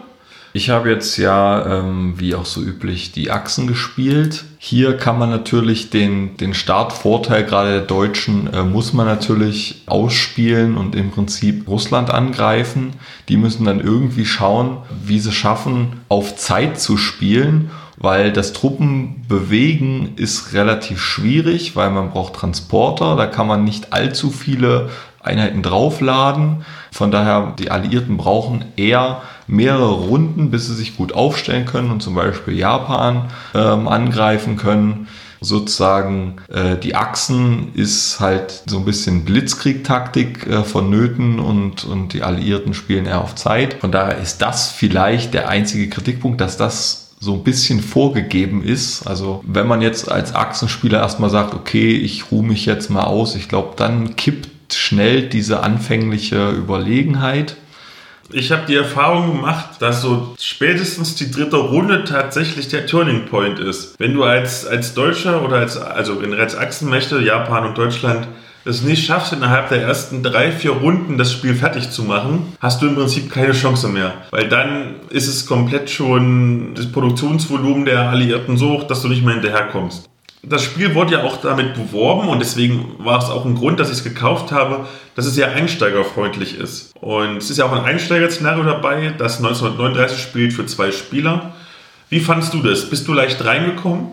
Ich habe jetzt ja, ähm, wie auch so üblich, die Achsen gespielt. Hier kann man natürlich den, den Startvorteil gerade der Deutschen, äh, muss man natürlich ausspielen und im Prinzip Russland angreifen. Die müssen dann irgendwie schauen, wie sie schaffen, auf Zeit zu spielen weil das Truppenbewegen ist relativ schwierig, weil man braucht Transporter, da kann man nicht allzu viele Einheiten draufladen. Von daher, die Alliierten brauchen eher mehrere Runden, bis sie sich gut aufstellen können und zum Beispiel Japan ähm, angreifen können. Sozusagen äh, die Achsen ist halt so ein bisschen Blitzkrieg-Taktik äh, vonnöten und, und die Alliierten spielen eher auf Zeit. Von daher ist das vielleicht der einzige Kritikpunkt, dass das so ein bisschen vorgegeben ist. Also wenn man jetzt als Achsenspieler erstmal sagt, okay, ich ruhe mich jetzt mal aus, ich glaube, dann kippt schnell diese anfängliche Überlegenheit. Ich habe die Erfahrung gemacht, dass so spätestens die dritte Runde tatsächlich der Turning Point ist. Wenn du als, als Deutscher oder als, also in als Achsenmächte, Japan und Deutschland, es nicht schaffst, innerhalb der ersten drei, vier Runden das Spiel fertig zu machen, hast du im Prinzip keine Chance mehr. Weil dann ist es komplett schon das Produktionsvolumen der Alliierten so hoch, dass du nicht mehr hinterherkommst das Spiel wurde ja auch damit beworben und deswegen war es auch ein Grund, dass ich es gekauft habe, dass es ja einsteigerfreundlich ist. Und es ist ja auch ein Einsteiger-Szenario dabei, das 1939 spielt für zwei Spieler. Wie fandest du das? Bist du leicht reingekommen?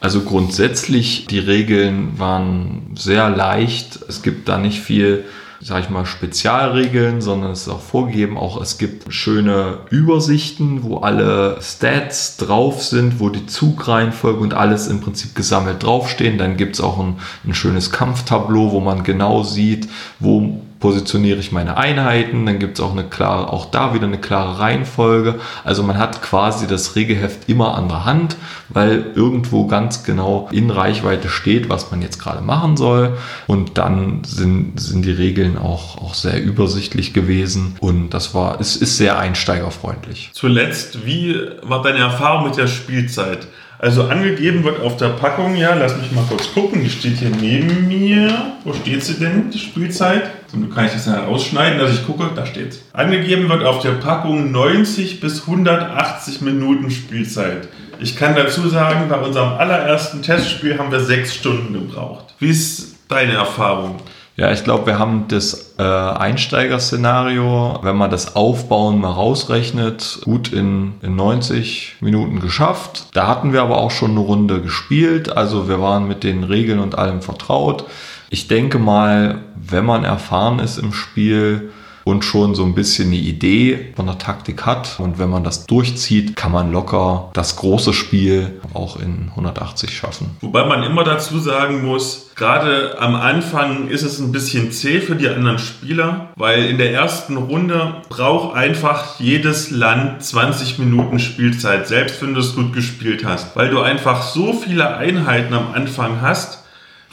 Also grundsätzlich, die Regeln waren sehr leicht. Es gibt da nicht viel sage ich mal, Spezialregeln, sondern es ist auch vorgegeben. Auch es gibt schöne Übersichten, wo alle Stats drauf sind, wo die Zugreihenfolge und alles im Prinzip gesammelt draufstehen. Dann gibt es auch ein, ein schönes Kampftableau, wo man genau sieht, wo positioniere ich meine Einheiten, dann gibt es auch eine klare, auch da wieder eine klare Reihenfolge. Also man hat quasi das Regelheft immer an der Hand, weil irgendwo ganz genau in Reichweite steht, was man jetzt gerade machen soll. Und dann sind, sind die Regeln auch, auch sehr übersichtlich gewesen und das war, es ist sehr einsteigerfreundlich. Zuletzt, wie war deine Erfahrung mit der Spielzeit? Also angegeben wird auf der Packung, ja, lass mich mal kurz gucken, die steht hier neben mir. Wo steht sie denn, die Spielzeit? So, kann ich das ja ausschneiden, dass ich gucke, da steht Angegeben wird auf der Packung 90 bis 180 Minuten Spielzeit. Ich kann dazu sagen, bei unserem allerersten Testspiel haben wir sechs Stunden gebraucht. Wie ist deine Erfahrung? Ja, ich glaube, wir haben das äh, Einsteigerszenario, wenn man das Aufbauen mal rausrechnet, gut in, in 90 Minuten geschafft. Da hatten wir aber auch schon eine Runde gespielt, also wir waren mit den Regeln und allem vertraut. Ich denke mal, wenn man erfahren ist im Spiel, und schon so ein bisschen eine Idee von der Taktik hat. Und wenn man das durchzieht, kann man locker das große Spiel auch in 180 schaffen. Wobei man immer dazu sagen muss, gerade am Anfang ist es ein bisschen zäh für die anderen Spieler, weil in der ersten Runde braucht einfach jedes Land 20 Minuten Spielzeit, selbst wenn du es gut gespielt hast, weil du einfach so viele Einheiten am Anfang hast,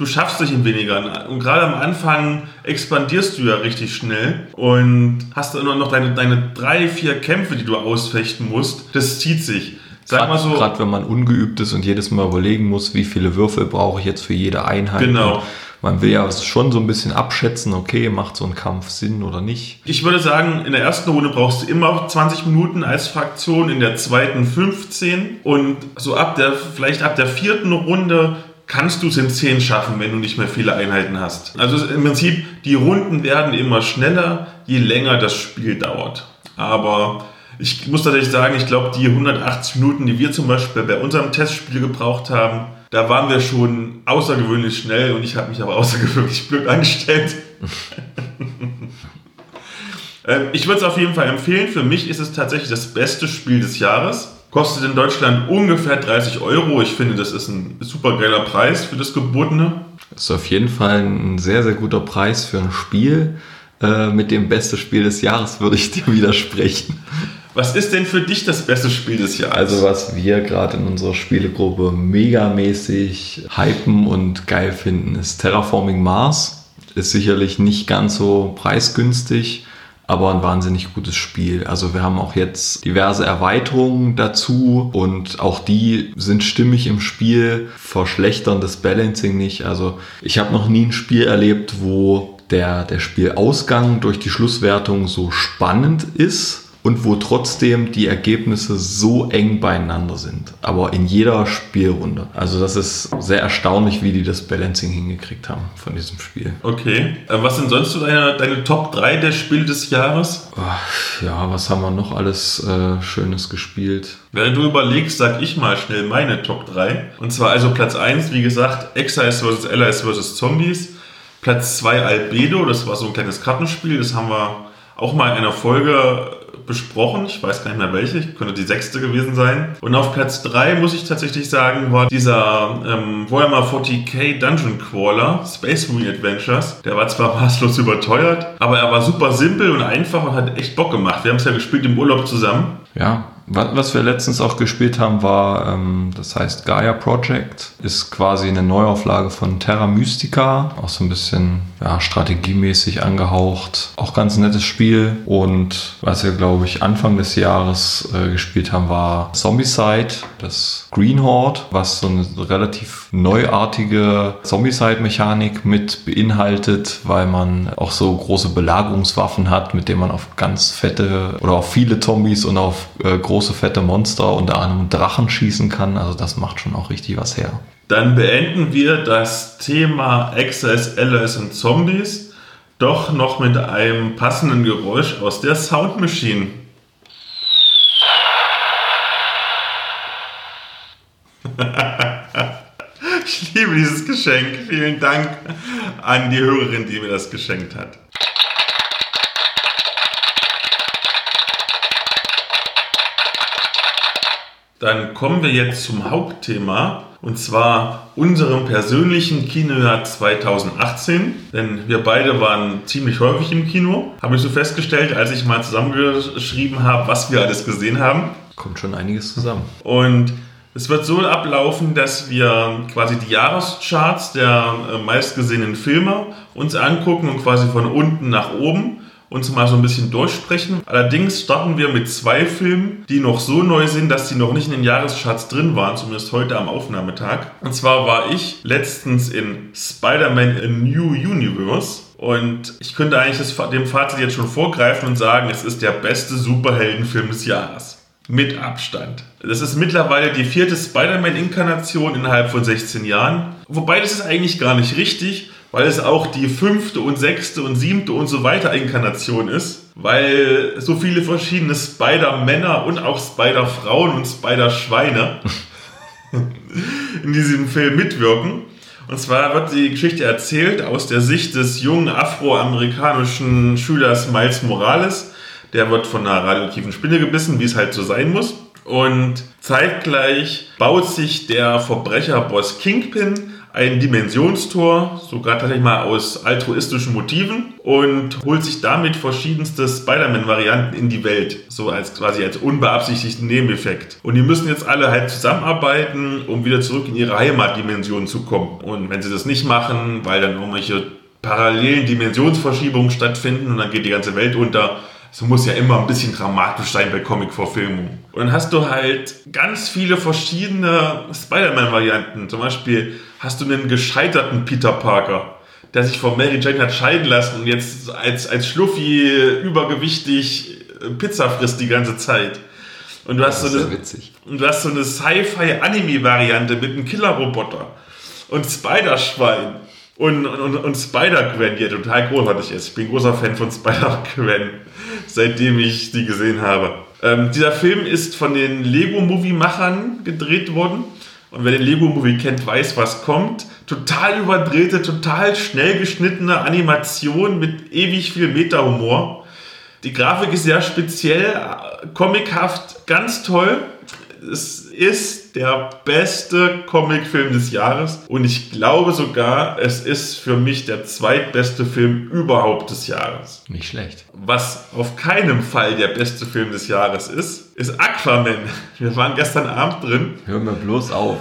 du schaffst dich in weniger. Und gerade am Anfang expandierst du ja richtig schnell und hast dann noch deine, deine drei, vier Kämpfe, die du ausfechten musst. Das zieht sich. Sag mal so. Gerade wenn man ungeübt ist und jedes Mal überlegen muss, wie viele Würfel brauche ich jetzt für jede Einheit. Genau. man will ja schon so ein bisschen abschätzen, okay, macht so ein Kampf Sinn oder nicht. Ich würde sagen, in der ersten Runde brauchst du immer 20 Minuten als Fraktion, in der zweiten 15 und so ab der, vielleicht ab der vierten Runde kannst du es in 10 schaffen, wenn du nicht mehr viele Einheiten hast. Also im Prinzip, die Runden werden immer schneller, je länger das Spiel dauert. Aber ich muss tatsächlich sagen, ich glaube, die 180 Minuten, die wir zum Beispiel bei unserem Testspiel gebraucht haben, da waren wir schon außergewöhnlich schnell und ich habe mich aber außergewöhnlich blöd angestellt. Ähm, ich würde es auf jeden Fall empfehlen. Für mich ist es tatsächlich das beste Spiel des Jahres. Kostet in Deutschland ungefähr 30 Euro. Ich finde, das ist ein super geiler Preis für das Gebotene. Das ist auf jeden Fall ein sehr, sehr guter Preis für ein Spiel. Äh, mit dem beste Spiel des Jahres würde ich dir widersprechen. Was ist denn für dich das beste Spiel des Jahres? Also was wir gerade in unserer Spielegruppe megamäßig hypen und geil finden, ist Terraforming Mars. Ist sicherlich nicht ganz so preisgünstig, aber ein wahnsinnig gutes Spiel. Also wir haben auch jetzt diverse Erweiterungen dazu und auch die sind stimmig im Spiel, verschlechtern das Balancing nicht. Also ich habe noch nie ein Spiel erlebt, wo der, der Spielausgang durch die Schlusswertung so spannend ist und wo trotzdem die Ergebnisse so eng beieinander sind. Aber in jeder Spielrunde. Also das ist sehr erstaunlich, wie die das Balancing hingekriegt haben von diesem Spiel. Okay. Äh, was sind sonst so deine, deine Top 3 der Spiele des Jahres? Ja, was haben wir noch alles äh, Schönes gespielt? Während du überlegst, sag ich mal schnell meine Top 3. Und zwar also Platz 1, wie gesagt, Exiles vs. Allies vs. Zombies. Platz 2 Albedo, das war so ein kleines Kartenspiel, das haben wir auch mal in einer Folge besprochen. Ich weiß gar nicht mehr welche, könnte die sechste gewesen sein. Und auf Platz 3 muss ich tatsächlich sagen, war dieser ähm, Warhammer 40k Dungeon Crawler, Space Marine Adventures. Der war zwar maßlos überteuert, aber er war super simpel und einfach und hat echt Bock gemacht. Wir haben es ja gespielt im Urlaub zusammen. Ja, was wir letztens auch gespielt haben, war, ähm, das heißt Gaia Project, ist quasi eine Neuauflage von Terra Mystica, auch so ein bisschen ja, strategiemäßig angehaucht. Auch ganz nettes Spiel. Und was wir, glaube ich, Anfang des Jahres äh, gespielt haben, war Zombicide, das Green Horde, was so eine relativ neuartige Zombicide-Mechanik mit beinhaltet, weil man auch so große Belagerungswaffen hat, mit denen man auf ganz fette oder auf viele Zombies und auf äh, große fette Monster, unter anderem Drachen schießen kann. Also das macht schon auch richtig was her. Dann beenden wir das Thema Access, LS und Zombies doch noch mit einem passenden Geräusch aus der Sound Machine. ich liebe dieses Geschenk. Vielen Dank an die Hörerin, die mir das geschenkt hat. Dann kommen wir jetzt zum Hauptthema und zwar unserem persönlichen Kinojahr 2018. Denn wir beide waren ziemlich häufig im Kino. Habe ich so festgestellt, als ich mal zusammengeschrieben habe, was wir alles gesehen haben. Kommt schon einiges zusammen. Und es wird so ablaufen, dass wir quasi die Jahrescharts der äh, meistgesehenen Filme uns angucken und quasi von unten nach oben uns mal so ein bisschen durchsprechen. Allerdings starten wir mit zwei Filmen, die noch so neu sind, dass sie noch nicht in den Jahrescharts drin waren, zumindest heute am Aufnahmetag. Und zwar war ich letztens in Spider-Man A New Universe. Und ich könnte eigentlich das, dem Fazit jetzt schon vorgreifen und sagen, es ist der beste Superheldenfilm des Jahres. Mit Abstand. Das ist mittlerweile die vierte Spider-Man-Inkarnation innerhalb von 16 Jahren. Wobei das ist eigentlich gar nicht richtig, weil es auch die fünfte und sechste und siebte und so weiter Inkarnation ist, weil so viele verschiedene Spider-Männer und auch Spider-Frauen und Spider-Schweine in diesem Film mitwirken. Und zwar wird die Geschichte erzählt aus der Sicht des jungen afroamerikanischen Schülers Miles Morales. Der wird von einer radioaktiven Spinne gebissen, wie es halt so sein muss. Und zeitgleich baut sich der Verbrecherboss Kingpin ein Dimensionstor, sogar tatsächlich mal aus altruistischen Motiven und holt sich damit verschiedenste Spider-Man-Varianten in die Welt, so als quasi als unbeabsichtigten Nebeneffekt. Und die müssen jetzt alle halt zusammenarbeiten, um wieder zurück in ihre Heimatdimension zu kommen. Und wenn sie das nicht machen, weil dann irgendwelche parallelen Dimensionsverschiebungen stattfinden und dann geht die ganze Welt unter, es muss ja immer ein bisschen dramatisch sein bei Comic-Verfilmungen. Und dann hast du halt ganz viele verschiedene Spider-Man-Varianten. Zum Beispiel hast du einen gescheiterten Peter Parker, der sich von Mary Jane hat scheiden lassen und jetzt als, als Schluffi übergewichtig Pizza frisst die ganze Zeit. Und du hast, so eine, und du hast so eine Sci-Fi-Anime-Variante mit einem Killer-Roboter und Spider-Schwein und, und, und Spider-Gwen, die ja total großartig ist. Ich bin großer Fan von Spider-Gwen, seitdem ich die gesehen habe. Ähm, dieser Film ist von den Lego-Movie-Machern gedreht worden. Und wer den Lego-Movie kennt, weiß, was kommt. Total überdrehte, total schnell geschnittene Animation mit ewig viel Meta-Humor. Die Grafik ist sehr speziell, comichaft, ganz toll es ist der beste Comicfilm des Jahres und ich glaube sogar, es ist für mich der zweitbeste Film überhaupt des Jahres. Nicht schlecht. Was auf keinem Fall der beste Film des Jahres ist, ist Aquaman. Wir waren gestern Abend drin. Hör mir bloß auf.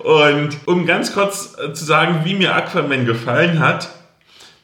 Und um ganz kurz äh, zu sagen, wie mir Aquaman gefallen hat,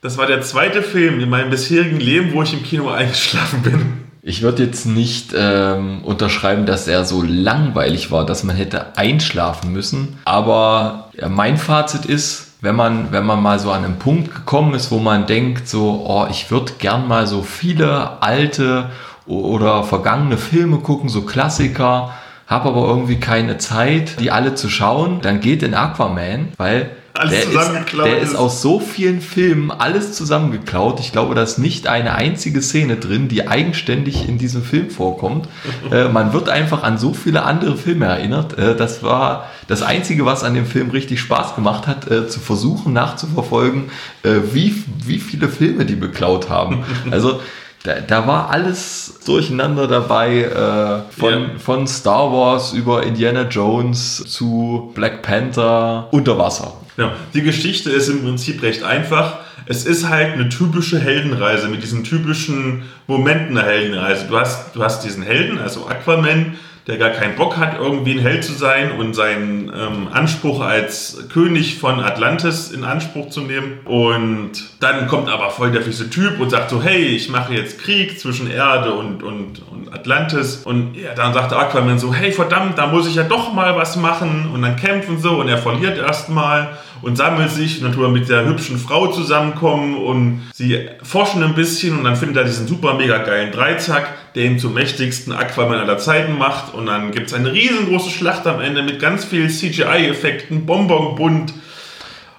Das war der zweite Film in meinem bisherigen Leben, wo ich im Kino eingeschlafen bin. Ich würde jetzt nicht ähm, unterschreiben, dass er so langweilig war, dass man hätte einschlafen müssen. Aber mein Fazit ist, wenn man, wenn man mal so an einen Punkt gekommen ist, wo man denkt, so, oh, ich würde gern mal so viele alte oder vergangene Filme gucken, so Klassiker, habe aber irgendwie keine Zeit, die alle zu schauen, dann geht in Aquaman, weil Alles der, ist, der ist ist. aus so vielen Filmen alles zusammengeklaut. Ich glaube, da ist nicht eine einzige Szene drin, die eigenständig in diesem Film vorkommt. äh, man wird einfach an so viele andere Filme erinnert. Äh, das war das Einzige, was an dem Film richtig Spaß gemacht hat, äh, zu versuchen nachzuverfolgen, äh, wie, wie viele Filme die beklaut haben. Also da, da war alles durcheinander dabei, äh, von, Ja. von Star Wars über Indiana Jones zu Black Panther unter Wasser. Ja, die Geschichte ist im Prinzip recht einfach. Es ist halt eine typische Heldenreise mit diesen typischen Momenten der Heldenreise. Du hast, du hast diesen Helden, also Aquaman, der gar keinen Bock hat, irgendwie ein Held zu sein und seinen ähm, Anspruch als König von Atlantis in Anspruch zu nehmen. Und dann kommt aber voll der fiese Typ und sagt so, hey, ich mache jetzt Krieg zwischen Erde und, und, und Atlantis. Und ja, dann sagt Aquaman so, hey, verdammt, da muss ich ja doch mal was machen. Und dann kämpfen sie und er verliert erstmal und sammelt sich und dann tut er mit der hübschen Frau zusammenkommen und sie forschen ein bisschen und dann findet er diesen super mega geilen Dreizack, der ihn zum mächtigsten Aquaman aller Zeiten macht und dann gibt es eine riesengroße Schlacht am Ende mit ganz vielen CGI-Effekten, Bonbonbunt.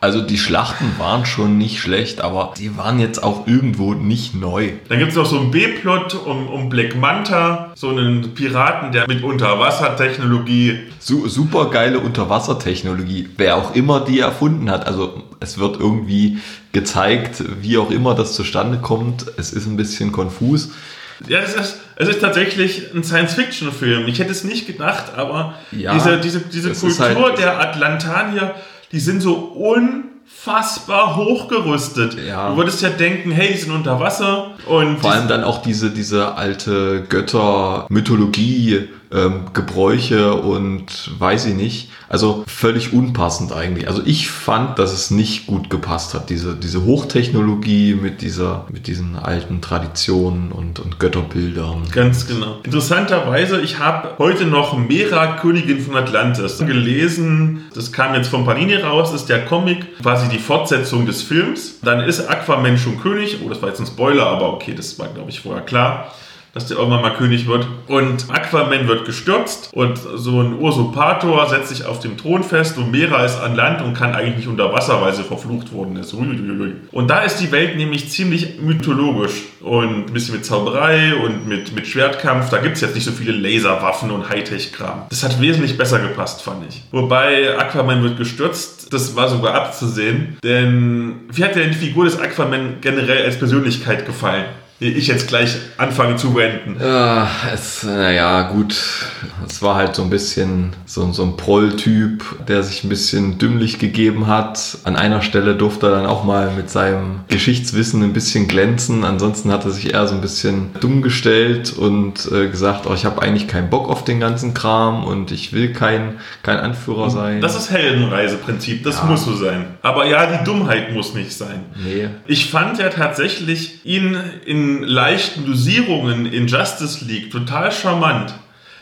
Also die Schlachten waren schon nicht schlecht, aber die waren jetzt auch irgendwo nicht neu. Dann gibt es noch so einen B-Plot um, um Black Manta, so einen Piraten, der mit Unterwassertechnologie Su super geile Unterwassertechnologie, wer auch immer die erfunden hat. Also es wird irgendwie gezeigt, wie auch immer das zustande kommt. Es ist ein bisschen konfus. Ja, es ist, es ist tatsächlich ein Science-Fiction-Film. Ich hätte es nicht gedacht, aber Ja, diese, diese, diese es ist Kultur halt- der Atlantanier, die sind so unfassbar hochgerüstet. Ja. Du würdest ja denken, hey, die sind unter Wasser und Vor allem dann auch diese, diese alte Götter-Mythologie, ähm, Gebräuche und weiß ich nicht. Also völlig unpassend eigentlich. Also ich fand, dass es nicht gut gepasst hat. Diese, diese Hochtechnologie mit dieser, mit diesen alten Traditionen und, und Götterbildern. Ganz genau. Interessanterweise, ich habe heute noch Mera, Königin von Atlantis, gelesen. Das kam jetzt vom Panini raus, ist der Comic, quasi die Fortsetzung des Films. Dann ist Aquaman schon König. Oh, das war jetzt ein Spoiler, aber okay, das war, glaube ich, vorher klar. Dass der irgendwann mal König wird. Und Aquaman wird gestürzt und so ein Usurpator setzt sich auf dem Thron fest und Mera ist an Land und kann eigentlich nicht unter Wasser, weil sie verflucht worden ist. Uiuiui. Und da ist die Welt nämlich ziemlich mythologisch und ein bisschen mit Zauberei und mit, mit Schwertkampf. Da gibt es jetzt nicht so viele Laserwaffen und Hightech-Kram. Das hat wesentlich besser gepasst, fand ich. Wobei Aquaman wird gestürzt, das war sogar abzusehen. Denn wie hat denn die Figur des Aquaman generell als Persönlichkeit gefallen? Ich jetzt gleich anfange zu wenden. Ja, es, naja, gut. Es war halt so ein bisschen so, so ein Proll-Typ, der sich ein bisschen dümmlich gegeben hat. An einer Stelle durfte er dann auch mal mit seinem Geschichtswissen ein bisschen glänzen. Ansonsten hat er sich eher so ein bisschen dumm gestellt und äh, gesagt, oh, ich habe eigentlich keinen Bock auf den ganzen Kram und ich will kein, kein Anführer sein. Das ist Heldenreiseprinzip, das Ja. muss so sein. Aber ja, die Dummheit muss nicht sein. nee. Ich fand ja tatsächlich ihn in leichten Dosierungen in Justice League total charmant.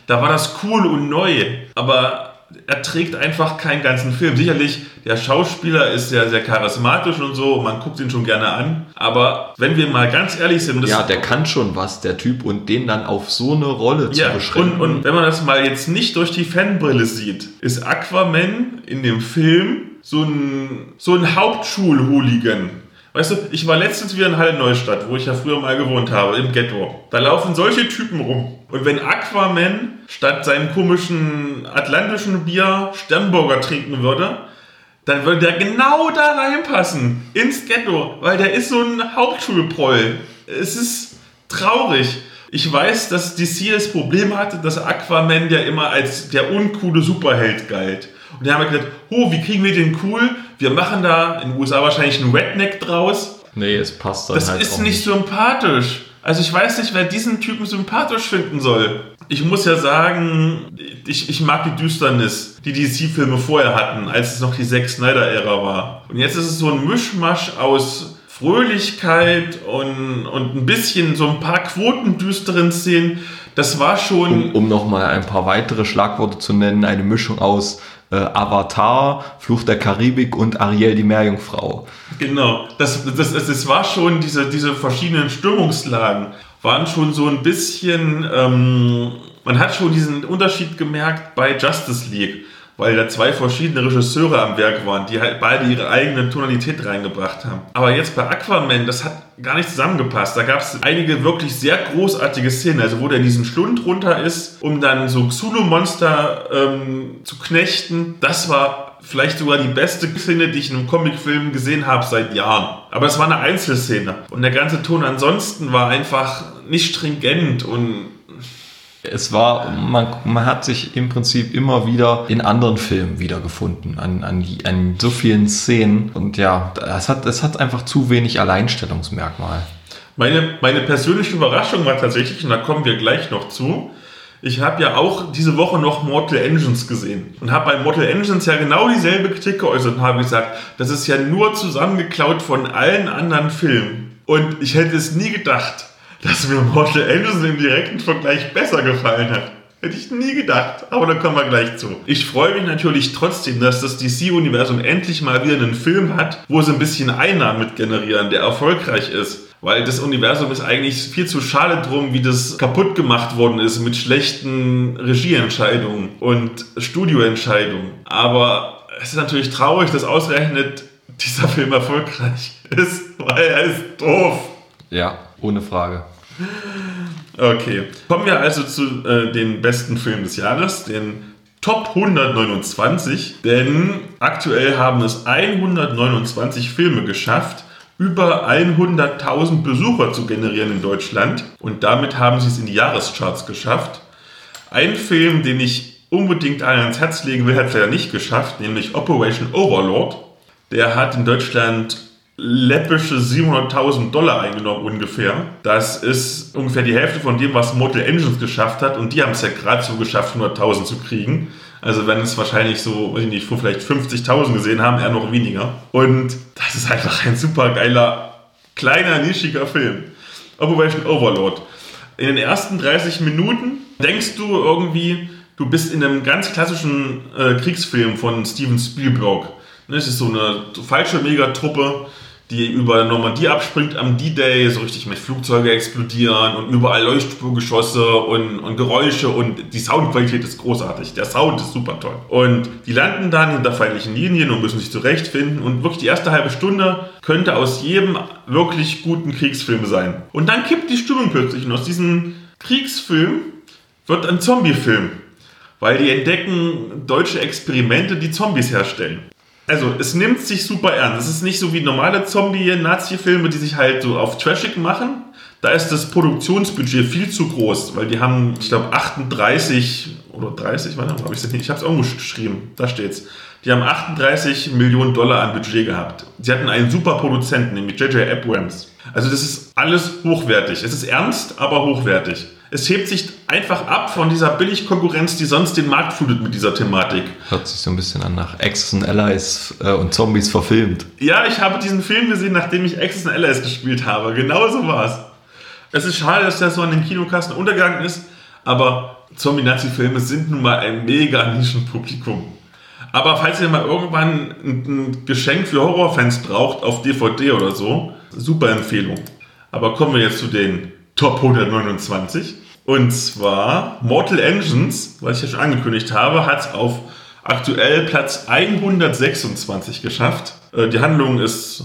Da war das cool und neu, aber er trägt einfach keinen ganzen Film. Sicherlich, der Schauspieler ist ja sehr charismatisch und so, man guckt ihn schon gerne an. Aber wenn wir mal ganz ehrlich sind, Ja, der kann schon was, der Typ, und den dann auf so eine Rolle zu ja, und, beschränken. und wenn man das mal jetzt nicht durch die Fanbrille sieht, ist Aquaman in dem Film so ein, so ein Hauptschul-Hooligan. Weißt du, ich war letztens wieder in Halle Neustadt, wo ich ja früher mal gewohnt habe, im Ghetto. Da laufen solche Typen rum. Und wenn Aquaman statt seinem komischen atlantischen Bier Sternburger trinken würde, dann würde der genau da reinpassen. Ins Ghetto. Weil der ist so ein Hauptschulproll. Es ist traurig. Ich weiß, dass DC das Problem hatte, dass Aquaman ja immer als der uncoole Superheld galt. Und die haben ja gedacht, oh, wie kriegen wir den cool? Wir machen da in den USA wahrscheinlich einen Redneck draus. nee, es passt dann Das halt ist auch nicht sympathisch. Also ich weiß nicht, wer diesen Typen sympathisch finden soll. Ich muss ja sagen, ich, ich mag die Düsternis, die DC-Filme vorher hatten, als es noch die Zack Snyder-Ära war. Und jetzt ist es so ein Mischmasch aus Fröhlichkeit und, und ein bisschen so ein paar quotendüsteren Szenen. Das war schon. Um, um nochmal ein paar weitere Schlagworte zu nennen, eine Mischung aus äh, Avatar, Fluch der Karibik und Ariel die Meerjungfrau. Genau, das, das, das, das war schon, diese, diese verschiedenen Stimmungslagen waren schon so ein bisschen, ähm, man hat schon diesen Unterschied gemerkt bei Justice League weil da zwei verschiedene Regisseure am Werk waren, die halt beide ihre eigene Tonalität reingebracht haben. Aber jetzt bei Aquaman, das hat gar nicht zusammengepasst. Da gab es einige wirklich sehr großartige Szenen, also wo der diesen Schlund runter ist, um dann so Xulu-Monster ähm, zu knechten. Das war vielleicht sogar die beste Szene, die ich in einem Comicfilm gesehen habe seit Jahren. Aber es war eine Einzelszene. Und der ganze Ton ansonsten war einfach nicht stringent und es war, man, man hat sich im Prinzip immer wieder in anderen Filmen wiedergefunden, an, an, an so vielen Szenen. Und ja, es hat, es hat einfach zu wenig Alleinstellungsmerkmal. Meine, meine persönliche Überraschung war tatsächlich, und da kommen wir gleich noch zu, ich habe ja auch diese Woche noch Mortal Engines gesehen und habe bei Mortal Engines ja genau dieselbe Kritik geäußert und habe gesagt, das ist ja nur zusammengeklaut von allen anderen Filmen. Und ich hätte es nie gedacht, dass mir Mortal Engines im direkten Vergleich besser gefallen hat. Hätte ich nie gedacht, aber da kommen wir gleich zu. Ich freue mich natürlich trotzdem, dass das DC-Universum endlich mal wieder einen Film hat, wo sie ein bisschen Einnahmen mit generieren, der erfolgreich ist. Weil das Universum ist eigentlich viel zu schade drum, wie das kaputt gemacht worden ist mit schlechten Regieentscheidungen und Studioentscheidungen. Aber es ist natürlich traurig, dass ausgerechnet dieser Film erfolgreich ist, weil er ist doof. Ja, ohne Frage. Okay. Kommen wir also zu äh, den besten Filmen des Jahres, den Top 129, denn aktuell haben es 129 Filme geschafft, über 100.000 Besucher zu generieren in Deutschland und damit haben sie es in die Jahrescharts geschafft. Ein Film, den ich unbedingt allen ans Herz legen will, hat es leider nicht geschafft, nämlich Operation Overlord. Der hat in Deutschland läppische 700.000 Dollar eingenommen ungefähr. Das ist ungefähr die Hälfte von dem, was Mortal Engines geschafft hat. Und die haben es ja gerade so geschafft, 100.000 zu kriegen. Also wenn es wahrscheinlich so, weiß ich nicht, vielleicht 50.000 gesehen haben, eher noch weniger. Und das ist einfach ein super geiler, kleiner, nischiger Film. Operation Overlord. In den ersten 30 Minuten denkst du irgendwie, du bist in einem ganz klassischen äh, Kriegsfilm von Steven Spielberg. Es ist so eine falsche Megatruppe, die über Normandie abspringt am D-Day, so richtig mit Flugzeuge explodieren und überall Leuchtspurgeschosse und, und Geräusche und die Soundqualität ist großartig. Der Sound ist super toll. Und die landen dann hinter feindlichen Linien und müssen sich zurechtfinden und wirklich die erste halbe Stunde könnte aus jedem wirklich guten Kriegsfilm sein. Und dann kippt die Stimmung plötzlich und aus diesem Kriegsfilm wird ein Zombiefilm, weil die entdecken deutsche Experimente, die Zombies herstellen also es nimmt sich super ernst. Es ist nicht so wie normale Zombie-Nazi-Filme, die sich halt so auf Trashig machen. Da ist das Produktionsbudget viel zu groß, weil die haben, ich glaube, 38 oder 30, warte, habe ich es nicht? Ich habe es irgendwo geschrieben, da steht's. Die haben 38 Millionen Dollar an Budget gehabt. Sie hatten einen super Produzenten, nämlich J.J. Abrams. Also das ist alles hochwertig. Es ist ernst, aber hochwertig es hebt sich einfach ab von dieser Billigkonkurrenz, die sonst den Markt flutet mit dieser Thematik. Hört sich so ein bisschen an nach Axis and Allies äh, und Zombies verfilmt. Ja, ich habe diesen Film gesehen, nachdem ich Axis and Allies gespielt habe. Genau so war es. Es ist schade, dass der so an den Kinokasten untergegangen ist, aber Zombie-Nazi-Filme sind nun mal ein mega Nischenpublikum. Aber falls ihr mal irgendwann ein Geschenk für Horrorfans braucht auf DVD oder so, super Empfehlung. Aber kommen wir jetzt zu den Top 129. Und zwar Mortal Engines, was ich ja schon angekündigt habe, hat es auf aktuell Platz 126 geschafft. Äh, die Handlung ist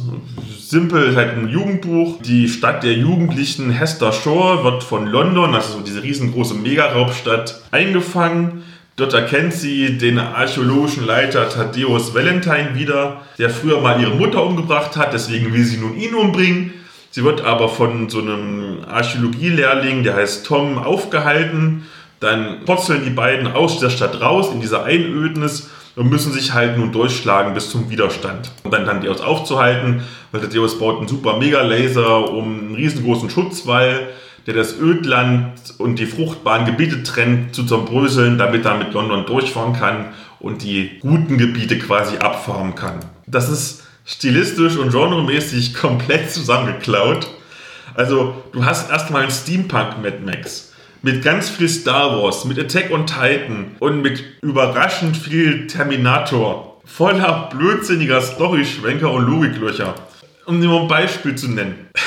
simpel, halt ein Jugendbuch. Die Stadt der Jugendlichen Hester Shore wird von London, also diese riesengroße Megaraubstadt, eingefangen. Dort erkennt sie den archäologischen Leiter Thaddeus Valentine wieder, der früher mal ihre Mutter umgebracht hat, deswegen will sie nun ihn umbringen. Sie wird aber von so einem Archäologielehrling, der heißt Tom, aufgehalten. Dann purzeln die beiden aus der Stadt raus in dieser Einödnis und müssen sich halt nun durchschlagen bis zum Widerstand. Um dann Thaddeus aufzuhalten, weil Thaddeus baut einen super Mega-Laser um einen riesengroßen Schutzwall, der das Ödland und die fruchtbaren Gebiete trennt, zu zerbröseln, damit er mit London durchfahren kann und die guten Gebiete quasi abfarmen kann. Das ist stilistisch und genremäßig komplett zusammengeklaut. Also, du hast erstmal einen Steampunk Mad Max mit ganz viel Star Wars, mit Attack on Titan und mit überraschend viel Terminator. Voller blödsinniger Story-Schwenker und Logiklöcher. Um dir mal ein Beispiel zu nennen.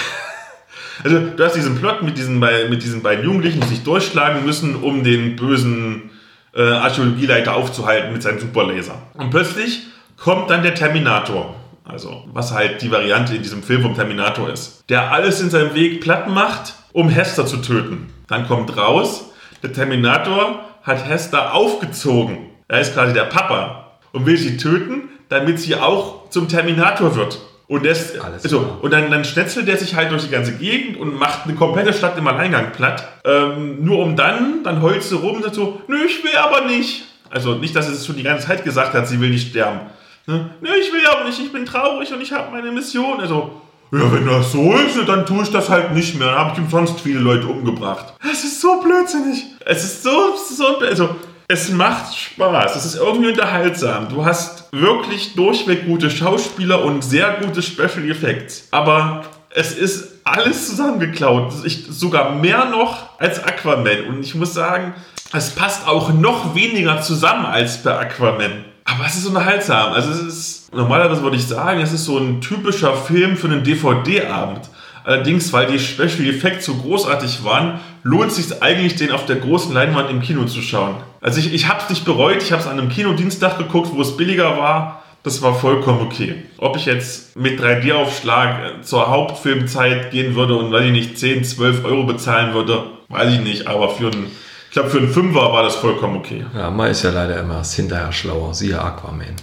Also, du hast diesen Plot mit diesen, mit diesen beiden Jugendlichen, die sich durchschlagen müssen, um den bösen äh, Archäologieleiter aufzuhalten mit seinem Superlaser. Und plötzlich kommt dann der Terminator. Also, was halt die Variante in diesem Film vom Terminator ist. Der alles in seinem Weg platt macht, um Hester zu töten. Dann kommt raus, der Terminator hat Hester aufgezogen. Er ist quasi der Papa und will sie töten, damit sie auch zum Terminator wird. Und, das, also, und dann, dann schnetzelt er sich halt durch die ganze Gegend und macht eine komplette Stadt im Alleingang platt. Ähm, nur um dann, dann heult sie rum und sagt so, nö, ich will aber nicht. Also nicht, dass es schon die ganze Zeit gesagt hat, sie will nicht sterben. Ne? Nö, ich will aber nicht, ich bin traurig und ich habe meine Mission. Also, ja, wenn das so ist, dann tue ich das halt nicht mehr. Dann habe ich umsonst viele Leute umgebracht. Es ist so blödsinnig. Es ist so, so, also, es macht Spaß. Es ist irgendwie unterhaltsam. Du hast wirklich durchweg gute Schauspieler und sehr gute Special Effects. Aber es ist alles zusammengeklaut. Ich, sogar mehr noch als Aquaman. Und ich muss sagen, es passt auch noch weniger zusammen als bei Aquaman. Aber es ist unterhaltsam. Also es ist, normalerweise würde ich sagen, es ist so ein typischer Film für einen DVD-Abend. Allerdings, weil die Special Effects so großartig waren, lohnt es sich eigentlich, den auf der großen Leinwand im Kino zu schauen. Also ich, ich habe es nicht bereut, ich habe es an einem Kinodienstag geguckt, wo es billiger war. Das war vollkommen okay. Ob ich jetzt mit 3D-Aufschlag zur Hauptfilmzeit gehen würde und weil ich nicht 10, 12 Euro bezahlen würde, weiß ich nicht. Aber für einen ich glaube, für einen Fünfer war das vollkommen okay. Ja, man ist ja leider immer hinterher schlauer. Siehe Aquaman.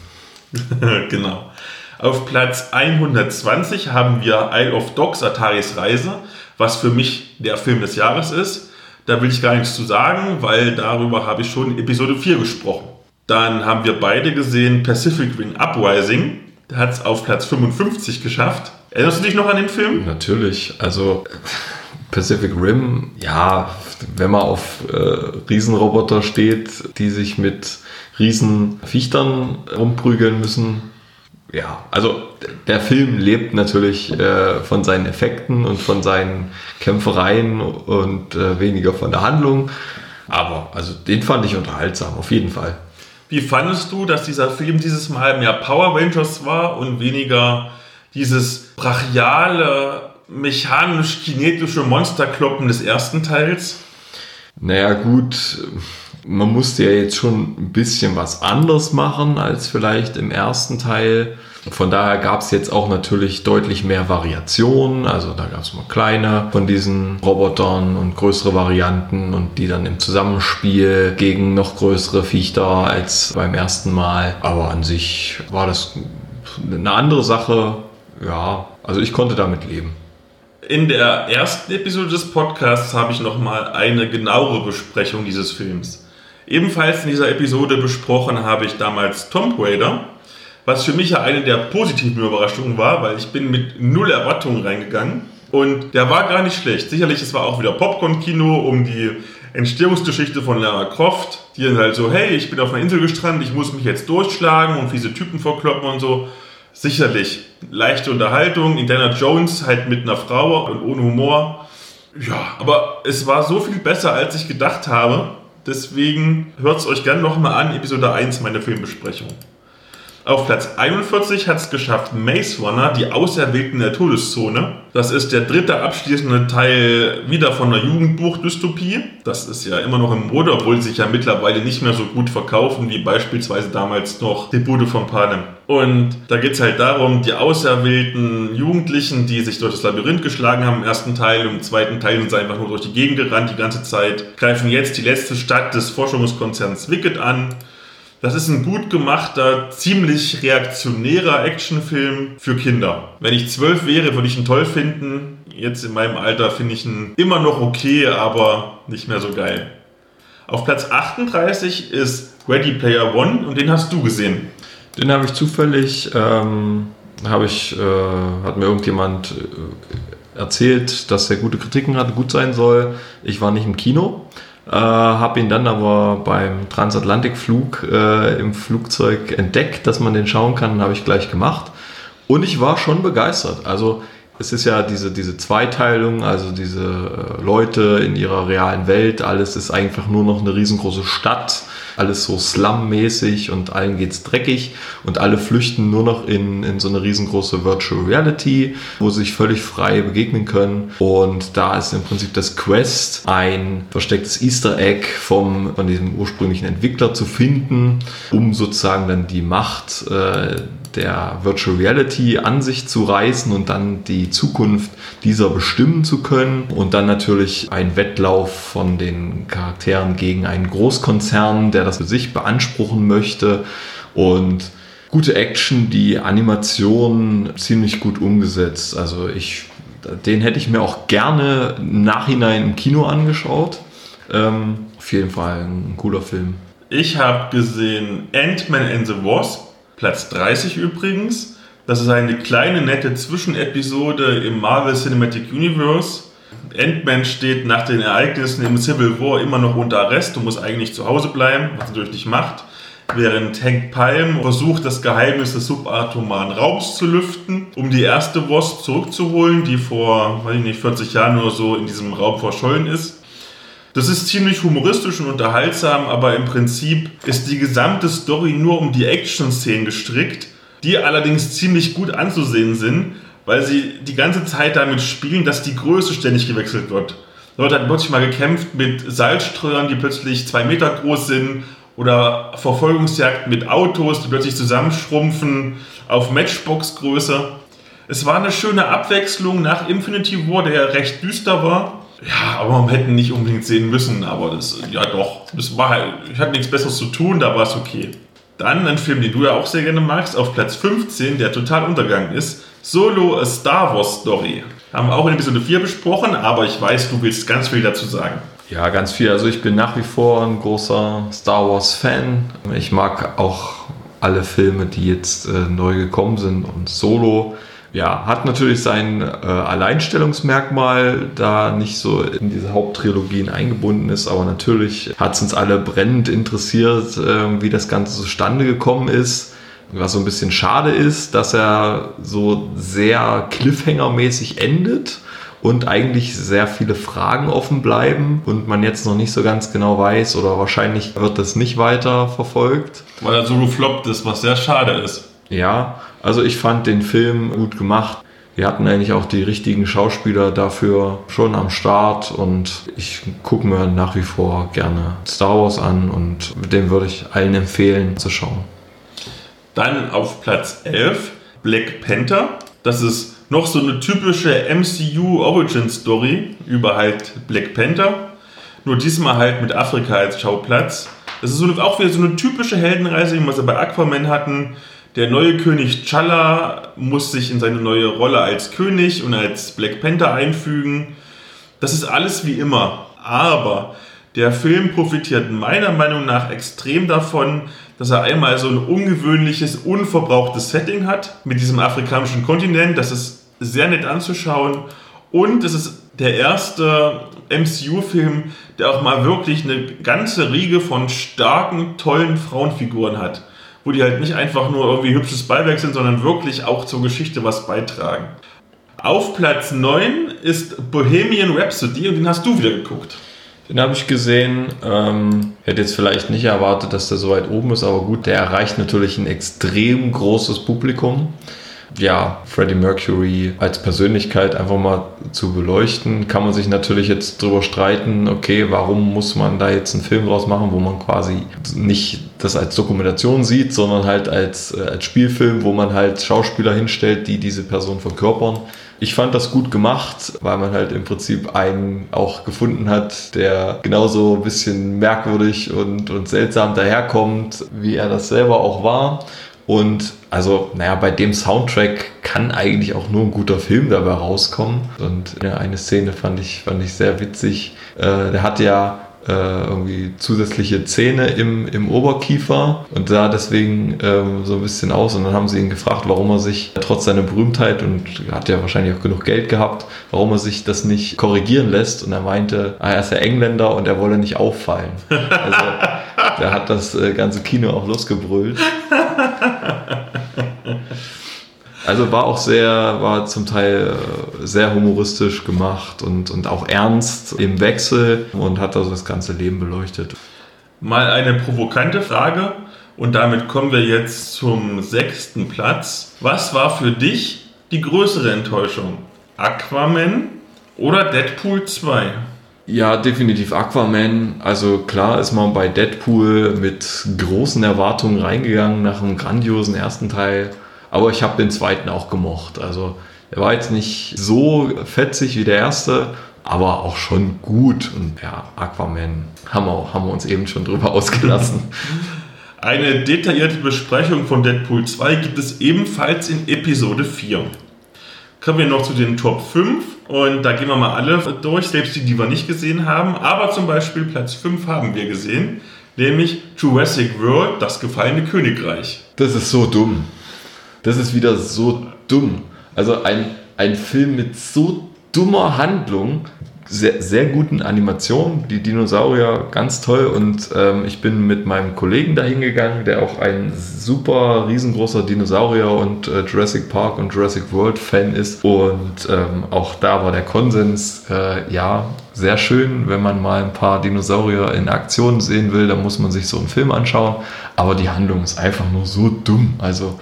genau. Auf Platz 120 haben wir Isle of Dogs, Ataris Reise, was für mich der Film des Jahres ist. Da will ich gar nichts zu sagen, weil darüber habe ich schon in Episode 4 gesprochen. Dann haben wir beide gesehen Pacific Ring Uprising. Der hat es auf Platz 55 geschafft. Erinnerst du dich noch an den Film? Natürlich. Also Pacific Rim, ja, wenn man auf äh, Riesenroboter steht, die sich mit Riesenviechtern rumprügeln müssen, ja, also der Film lebt natürlich äh, von seinen Effekten und von seinen Kämpfereien und äh, weniger von der Handlung. Aber also den fand ich unterhaltsam, auf jeden Fall. Wie fandest du, dass dieser Film dieses Mal mehr Power Rangers war und weniger dieses brachiale mechanisch-kinetische Monsterkloppen des ersten Teils? Naja, gut, man musste ja jetzt schon ein bisschen was anders machen als vielleicht im ersten Teil. Von daher gab es jetzt auch natürlich deutlich mehr Variationen. Also da gab es mal kleine von diesen Robotern und größere Varianten und die dann im Zusammenspiel gegen noch größere Viechter als beim ersten Mal. Aber an sich war das eine andere Sache. Ja, also ich konnte damit leben. In der ersten Episode des Podcasts habe ich nochmal eine genauere Besprechung dieses Films. Ebenfalls in dieser Episode besprochen habe ich damals Tomb Raider, was für mich ja eine der positiven Überraschungen war, weil ich bin mit null Erwartungen reingegangen und der war gar nicht schlecht. Sicherlich, es war auch wieder Popcorn-Kino um die Entstehungsgeschichte von Lara Croft, die dann halt so, hey, ich bin auf einer Insel gestrandet, ich muss mich jetzt durchschlagen und fiese Typen vorkloppen und so sicherlich leichte Unterhaltung. Indiana Jones halt mit einer Frau und ohne Humor. Ja, aber es war so viel besser, als ich gedacht habe. Deswegen hört es euch gerne nochmal an, Episode 1 meiner Filmbesprechung. Auf Platz 41 hat es geschafft Maze Runner, die Auserwählten der Todeszone. Das ist der dritte abschließende Teil wieder von der Jugendbuch-Dystopie. Das ist ja immer noch im Mode, obwohl sie sich ja mittlerweile nicht mehr so gut verkaufen wie beispielsweise damals noch die Bude von Panem. Und da geht es halt darum, die auserwählten Jugendlichen, die sich durch das Labyrinth geschlagen haben im ersten Teil, im zweiten Teil sind sie einfach nur durch die Gegend gerannt die ganze Zeit, greifen jetzt die letzte Stadt des Forschungskonzerns Wicked an das ist ein gut gemachter, ziemlich reaktionärer Actionfilm für Kinder. Wenn ich zwölf wäre, würde ich ihn toll finden. Jetzt in meinem Alter finde ich ihn immer noch okay, aber nicht mehr so geil. Auf Platz 38 ist Ready Player One und den hast du gesehen. Den habe ich zufällig, ähm, habe ich, äh, hat mir irgendjemand äh, erzählt, dass er gute Kritiken hatte, gut sein soll. Ich war nicht im Kino. Äh, habe ihn dann aber beim Transatlantikflug äh, im Flugzeug entdeckt, dass man den schauen kann, habe ich gleich gemacht. Und ich war schon begeistert. Also es ist ja diese, diese Zweiteilung, also diese äh, Leute in ihrer realen Welt, alles ist einfach nur noch eine riesengroße Stadt, alles so slum-mäßig und allen geht's dreckig. Und alle flüchten nur noch in, in so eine riesengroße Virtual Reality, wo sie sich völlig frei begegnen können. Und da ist im Prinzip das Quest, ein verstecktes Easter Egg vom, von diesem ursprünglichen Entwickler zu finden, um sozusagen dann die Macht äh, der Virtual Reality an sich zu reißen und dann die Zukunft dieser bestimmen zu können. Und dann natürlich ein Wettlauf von den Charakteren gegen einen Großkonzern, der das für sich beanspruchen möchte. Und gute Action, die Animation ziemlich gut umgesetzt. Also ich, den hätte ich mir auch gerne im Nachhinein im Kino angeschaut. Ähm, auf jeden Fall ein cooler Film. Ich habe gesehen Ant-Man and the Wasp Platz 30 übrigens. Das ist eine kleine, nette Zwischenepisode im Marvel Cinematic Universe. Ant-Man steht nach den Ereignissen im Civil War immer noch unter Arrest und muss eigentlich zu Hause bleiben, was er natürlich nicht macht. Während Hank Pym versucht, das Geheimnis des subatomaren Raums zu lüften, um die erste Wasp zurückzuholen, die vor, weiß ich nicht, 40 Jahren oder so in diesem Raum verschollen ist. Das ist ziemlich humoristisch und unterhaltsam, aber im Prinzip ist die gesamte Story nur um die Action-Szenen gestrickt, die allerdings ziemlich gut anzusehen sind, weil sie die ganze Zeit damit spielen, dass die Größe ständig gewechselt wird. Wird halt plötzlich mal gekämpft mit Salzstreuern, die plötzlich zwei Meter groß sind, oder Verfolgungsjagd mit Autos, die plötzlich zusammenschrumpfen auf Matchbox-Größe. Es war eine schöne Abwechslung nach Infinity War, der ja recht düster war. Ja, aber man hätte nicht unbedingt sehen müssen, aber das, ja doch, das war halt, ich hatte nichts Besseres zu tun, da war es okay. Dann ein Film, den du ja auch sehr gerne magst, auf Platz 15, der total untergegangen ist, Solo A Star Wars Story. Haben wir auch in Episode 4 besprochen, aber ich weiß, du willst ganz viel dazu sagen. Ja, ganz viel. Also ich bin nach wie vor ein großer Star Wars Fan. Ich mag auch alle Filme, die jetzt äh, neu gekommen sind und Solo ja, hat natürlich sein äh, Alleinstellungsmerkmal, da nicht so in diese Haupttrilogien eingebunden ist, aber natürlich hat es uns alle brennend interessiert, äh, wie das Ganze zustande gekommen ist. Was so ein bisschen schade ist, dass er so sehr Cliffhanger-mäßig endet und eigentlich sehr viele Fragen offen bleiben und man jetzt noch nicht so ganz genau weiß oder wahrscheinlich wird das nicht weiter verfolgt. Weil er so gefloppt ist, was sehr schade ist. Ja, also ich fand den Film gut gemacht. Wir hatten eigentlich auch die richtigen Schauspieler dafür schon am Start und ich gucke mir nach wie vor gerne Star Wars an und dem würde ich allen empfehlen zu schauen. Dann auf Platz 11 Black Panther. Das ist noch so eine typische MCU Origin Story über halt Black Panther. Nur diesmal halt mit Afrika als Schauplatz. Das ist so eine, auch wieder so eine typische Heldenreise, wie wir sie bei Aquaman hatten der neue König T'Challa muss sich in seine neue Rolle als König und als Black Panther einfügen. Das ist alles wie immer. Aber der Film profitiert meiner Meinung nach extrem davon, dass er einmal so ein ungewöhnliches, unverbrauchtes Setting hat mit diesem afrikanischen Kontinent. Das ist sehr nett anzuschauen. Und es ist der erste MCU-Film, der auch mal wirklich eine ganze Riege von starken, tollen Frauenfiguren hat wo die halt nicht einfach nur irgendwie hübsches Beiwerk sind, sondern wirklich auch zur Geschichte was beitragen. Auf Platz 9 ist Bohemian Rhapsody und den hast du wieder geguckt. Den habe ich gesehen. Ähm, hätte jetzt vielleicht nicht erwartet, dass der so weit oben ist, aber gut, der erreicht natürlich ein extrem großes Publikum ja, Freddie Mercury als Persönlichkeit einfach mal zu beleuchten, kann man sich natürlich jetzt drüber streiten, okay, warum muss man da jetzt einen Film draus machen, wo man quasi nicht das als Dokumentation sieht, sondern halt als, äh, als Spielfilm, wo man halt Schauspieler hinstellt, die diese Person verkörpern. Ich fand das gut gemacht, weil man halt im Prinzip einen auch gefunden hat, der genauso ein bisschen merkwürdig und, und seltsam daherkommt, wie er das selber auch war. Und also, naja, bei dem Soundtrack kann eigentlich auch nur ein guter Film dabei rauskommen. Und eine Szene fand ich, fand ich sehr witzig. Äh, der hat ja äh, irgendwie zusätzliche Zähne im, im Oberkiefer und sah deswegen ähm, so ein bisschen aus. Und dann haben sie ihn gefragt, warum er sich trotz seiner Berühmtheit und hat ja wahrscheinlich auch genug Geld gehabt, warum er sich das nicht korrigieren lässt. Und er meinte, ah, er ist ja Engländer und er wolle nicht auffallen. Also der hat das äh, ganze Kino auch losgebrüllt. Also war auch sehr, war zum Teil äh, sehr humoristisch gemacht und, und auch ernst im Wechsel und hat also das ganze Leben beleuchtet. Mal eine provokante Frage und damit kommen wir jetzt zum sechsten Platz. Was war für dich die größere Enttäuschung? Aquaman oder Deadpool 2? Ja, definitiv Aquaman. Also klar ist man bei Deadpool mit großen Erwartungen reingegangen nach einem grandiosen ersten Teil. Aber ich habe den zweiten auch gemocht. Also er war jetzt nicht so fetzig wie der erste, aber auch schon gut. Und ja, Aquaman haben wir, haben wir uns eben schon drüber ausgelassen. Eine detaillierte Besprechung von Deadpool 2 gibt es ebenfalls in Episode 4. Kommen wir noch zu den Top 5 und da gehen wir mal alle durch, selbst die, die wir nicht gesehen haben. Aber zum Beispiel Platz 5 haben wir gesehen, nämlich Jurassic World, das gefallene Königreich. Das ist so dumm. Das ist wieder so dumm. Also ein, ein Film mit so dummer Handlung, sehr, sehr guten Animationen, die Dinosaurier ganz toll. Und ähm, ich bin mit meinem Kollegen dahin gegangen, der auch ein super riesengroßer Dinosaurier und äh, Jurassic Park und Jurassic World Fan ist. Und ähm, auch da war der Konsens, äh, ja, sehr schön, wenn man mal ein paar Dinosaurier in Aktion sehen will, dann muss man sich so einen Film anschauen, aber die Handlung ist einfach nur so dumm, also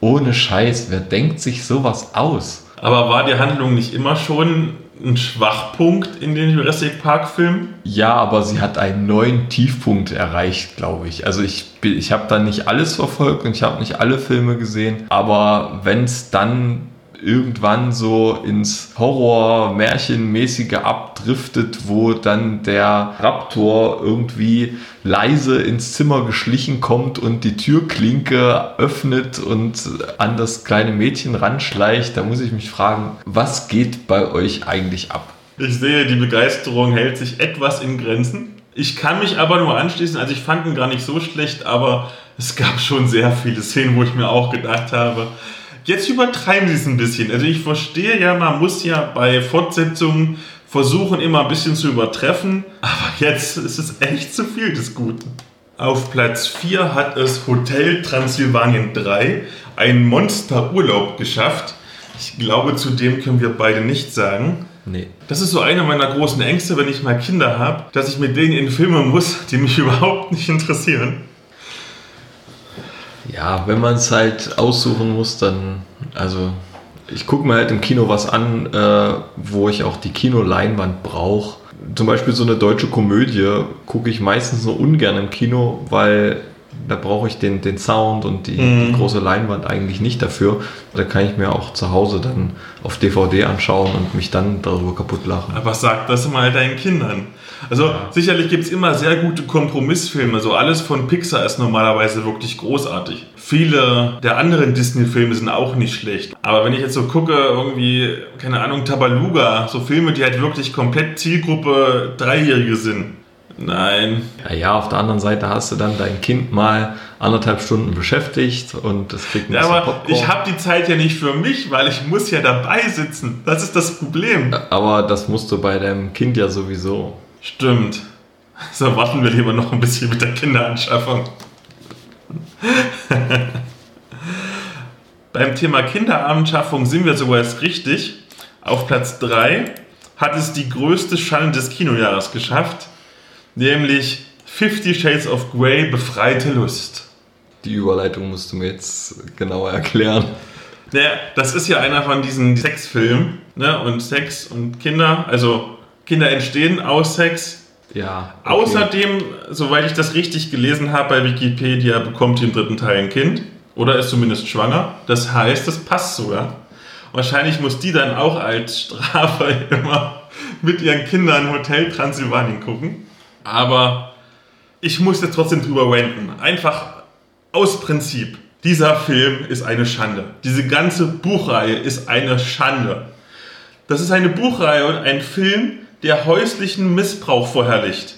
ohne Scheiß, wer denkt sich sowas aus? Aber war die Handlung nicht immer schon ein Schwachpunkt in den Jurassic Park Filmen? Ja, aber sie hat einen neuen Tiefpunkt erreicht, glaube ich. Also ich, ich habe da nicht alles verfolgt und ich habe nicht alle Filme gesehen, aber wenn es dann irgendwann so ins Horror-Märchenmäßige abdriftet, wo dann der Raptor irgendwie leise ins Zimmer geschlichen kommt und die Türklinke öffnet und an das kleine Mädchen ranschleicht, da muss ich mich fragen, was geht bei euch eigentlich ab? Ich sehe, die Begeisterung hält sich etwas in Grenzen. Ich kann mich aber nur anschließen, also ich fand ihn gar nicht so schlecht, aber es gab schon sehr viele Szenen, wo ich mir auch gedacht habe, Jetzt übertreiben sie es ein bisschen. Also ich verstehe ja, man muss ja bei Fortsetzungen versuchen, immer ein bisschen zu übertreffen. Aber jetzt ist es echt zu viel des Guten. Auf Platz 4 hat es Hotel Transsilvanien 3, ein Monsterurlaub geschafft. Ich glaube, zu dem können wir beide nichts sagen. Nee. Das ist so einer meiner großen Ängste, wenn ich mal Kinder habe, dass ich mit denen in Filme muss, die mich überhaupt nicht interessieren. Ja, wenn man es halt aussuchen muss, dann, also ich gucke mir halt im Kino was an, äh, wo ich auch die Kinoleinwand brauche. Zum Beispiel so eine deutsche Komödie gucke ich meistens nur ungern im Kino, weil da brauche ich den, den Sound und die, mhm. die, große Leinwand eigentlich nicht dafür. Da kann ich mir auch zu Hause dann auf DVD anschauen und mich dann darüber kaputt lachen. Aber sag das mal deinen Kindern. Also ja. sicherlich gibt es immer sehr gute Kompromissfilme. So alles von Pixar ist normalerweise wirklich großartig. Viele der anderen Disney-Filme sind auch nicht schlecht. Aber wenn ich jetzt so gucke, irgendwie, keine Ahnung, Tabaluga, so Filme, die halt wirklich komplett Zielgruppe Dreijährige sind. Nein. Ja, ja, auf der anderen Seite hast du dann dein Kind mal anderthalb Stunden beschäftigt und das kriegt ein ja, aber Popcorn. Ich habe die Zeit ja nicht für mich, weil ich muss ja dabei sitzen. Das ist das Problem. Aber das musst du bei deinem Kind ja sowieso. Stimmt. So warten wir lieber noch ein bisschen mit der Kinderanschaffung. Beim Thema Kinderanschaffung sind wir sogar jetzt richtig. Auf Platz 3 hat es die größte Schande des Kinojahres geschafft, nämlich Fifty Shades of Grey befreite Lust. Die Überleitung musst du mir jetzt genauer erklären. Naja, das ist ja einer von diesen Sexfilmen, ne? Und Sex und Kinder, also Kinder entstehen aus Sex. Ja. Okay. Außerdem, soweit ich das richtig gelesen habe bei Wikipedia, bekommt die im dritten Teil ein Kind. Oder ist zumindest schwanger. Das heißt, das passt sogar. Wahrscheinlich muss die dann auch als Strafe immer mit ihren Kindern Hotel Transsilvanien gucken. Aber ich muss jetzt trotzdem drüber ranten. Einfach aus Prinzip. Dieser Film ist eine Schande. Diese ganze Buchreihe ist eine Schande. Das ist eine Buchreihe und ein Film, der häuslichen Missbrauch verherrlicht.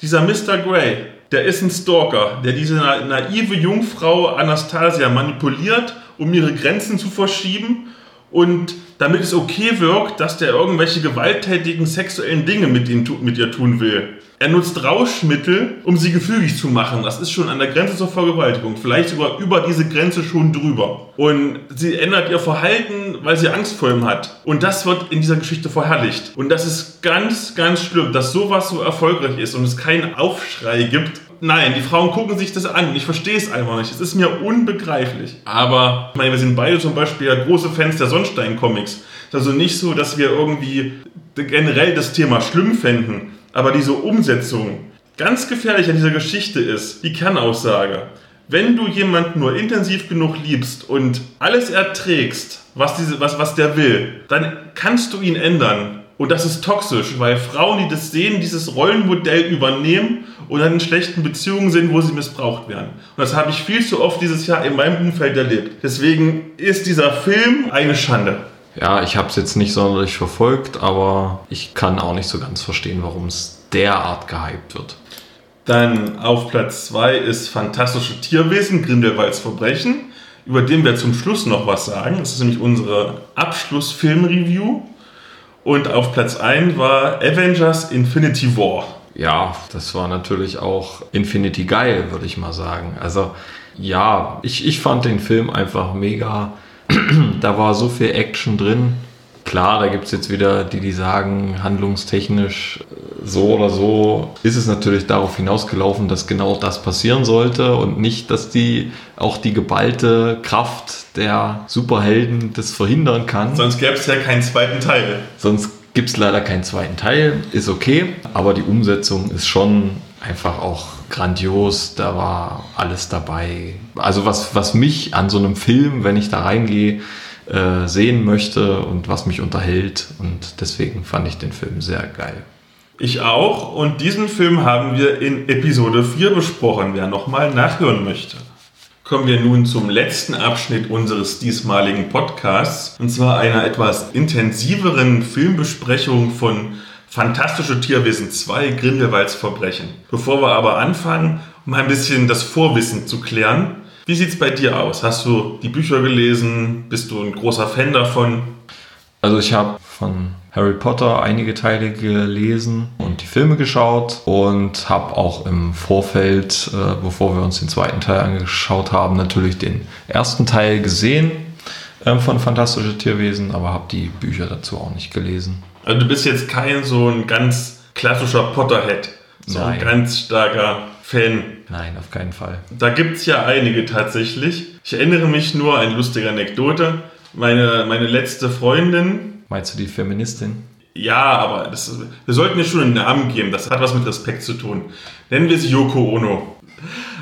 Dieser Mr. Grey, der ist ein Stalker, der diese naive Jungfrau Anastasia manipuliert, um ihre Grenzen zu verschieben und damit es okay wirkt, dass der irgendwelche gewalttätigen sexuellen Dinge mit, mit ihr tun will. Er nutzt Rauschmittel, um sie gefügig zu machen. Das ist schon an der Grenze zur Vergewaltigung. Vielleicht sogar über diese Grenze schon drüber. Und sie ändert ihr Verhalten, weil sie Angst vor ihm hat. Und das wird in dieser Geschichte verherrlicht. Und das ist ganz, ganz schlimm, dass sowas so erfolgreich ist und es keinen Aufschrei gibt, Nein, die Frauen gucken sich das an. Ich verstehe es einfach nicht. Es ist mir unbegreiflich. Aber ich meine, wir sind beide zum Beispiel ja große Fans der ist also nicht so, dass wir irgendwie generell das Thema schlimm fänden. Aber diese Umsetzung ganz gefährlich an dieser Geschichte ist, die Kernaussage. Wenn du jemanden nur intensiv genug liebst und alles erträgst, was, diese, was, was der will, dann kannst du ihn ändern. Und das ist toxisch, weil Frauen, die das sehen, dieses Rollenmodell übernehmen und dann in schlechten Beziehungen sind, wo sie missbraucht werden. Und das habe ich viel zu oft dieses Jahr in meinem Umfeld erlebt. Deswegen ist dieser Film eine Schande. Ja, ich habe es jetzt nicht sonderlich verfolgt, aber ich kann auch nicht so ganz verstehen, warum es derart gehypt wird. Dann auf Platz 2 ist Fantastische Tierwesen, Grindelwalds Verbrechen, über den wir zum Schluss noch was sagen. Das ist nämlich unsere Abschlussfilm-Review. Und auf Platz 1 war Avengers Infinity War. Ja, das war natürlich auch Infinity geil, würde ich mal sagen. Also ja, ich, ich fand den Film einfach mega. da war so viel Action drin. Klar, da gibt es jetzt wieder die, die sagen, handlungstechnisch so oder so ist es natürlich darauf hinausgelaufen, dass genau das passieren sollte und nicht, dass die auch die geballte Kraft der Superhelden das verhindern kann. Sonst gäbe es ja keinen zweiten Teil. Sonst gibt es leider keinen zweiten Teil, ist okay, aber die Umsetzung ist schon einfach auch grandios, da war alles dabei. Also was, was mich an so einem Film, wenn ich da reingehe, äh, sehen möchte und was mich unterhält und deswegen fand ich den Film sehr geil. Ich auch und diesen Film haben wir in Episode 4 besprochen, wer nochmal nachhören möchte. Kommen wir nun zum letzten Abschnitt unseres diesmaligen Podcasts und zwar einer etwas intensiveren Filmbesprechung von Fantastische Tierwesen 2 Grindelwalds Verbrechen. Bevor wir aber anfangen, um ein bisschen das Vorwissen zu klären, wie sieht es bei dir aus? Hast du die Bücher gelesen? Bist du ein großer Fan davon? Also ich habe von Harry Potter einige Teile gelesen und die Filme geschaut und habe auch im Vorfeld, äh, bevor wir uns den zweiten Teil angeschaut haben, natürlich den ersten Teil gesehen äh, von Fantastische Tierwesen, aber habe die Bücher dazu auch nicht gelesen. Also du bist jetzt kein so ein ganz klassischer Potterhead, so Nein. ein ganz starker Fan. Nein, auf keinen Fall. Da gibt es ja einige tatsächlich. Ich erinnere mich nur an eine lustige Anekdote. Meine, meine letzte Freundin, Meinst du die Feministin? Ja, aber das, wir sollten ihr schon einen Namen geben. Das hat was mit Respekt zu tun. Nennen wir sie Yoko Ono.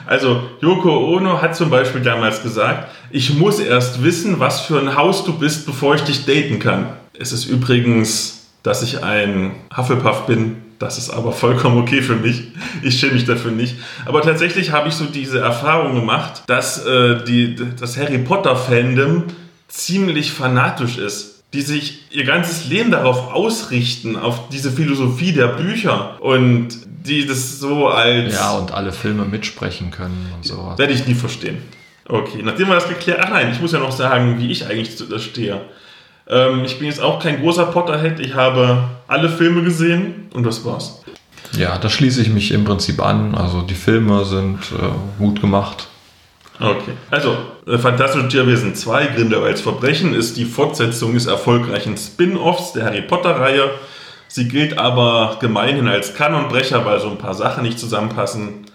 Also, Yoko Ono hat zum Beispiel damals gesagt, ich muss erst wissen, was für ein Haus du bist, bevor ich dich daten kann. Es ist übrigens, dass ich ein Hufflepuff bin. Das ist aber vollkommen okay für mich. Ich schäme mich dafür nicht. Aber tatsächlich habe ich so diese Erfahrung gemacht, dass äh, die, das Harry Potter-Fandom ziemlich fanatisch ist die sich ihr ganzes Leben darauf ausrichten, auf diese Philosophie der Bücher und die das so als. Ja, und alle Filme mitsprechen können und sowas. Werde ich nie verstehen. Okay, nachdem wir das geklärt Ach nein, ich muss ja noch sagen, wie ich eigentlich stehe. Ähm, ich bin jetzt auch kein großer Potterhead. Ich habe alle Filme gesehen und das war's. Ja, da schließe ich mich im Prinzip an. Also die Filme sind äh, gut gemacht. Okay. Also, äh, Fantastische Tierwesen 2, Grindelwalds Verbrechen, ist die Fortsetzung des erfolgreichen Spin-Offs der Harry Potter-Reihe. Sie gilt aber gemeinhin als Kanonbrecher, weil so ein paar Sachen nicht zusammenpassen.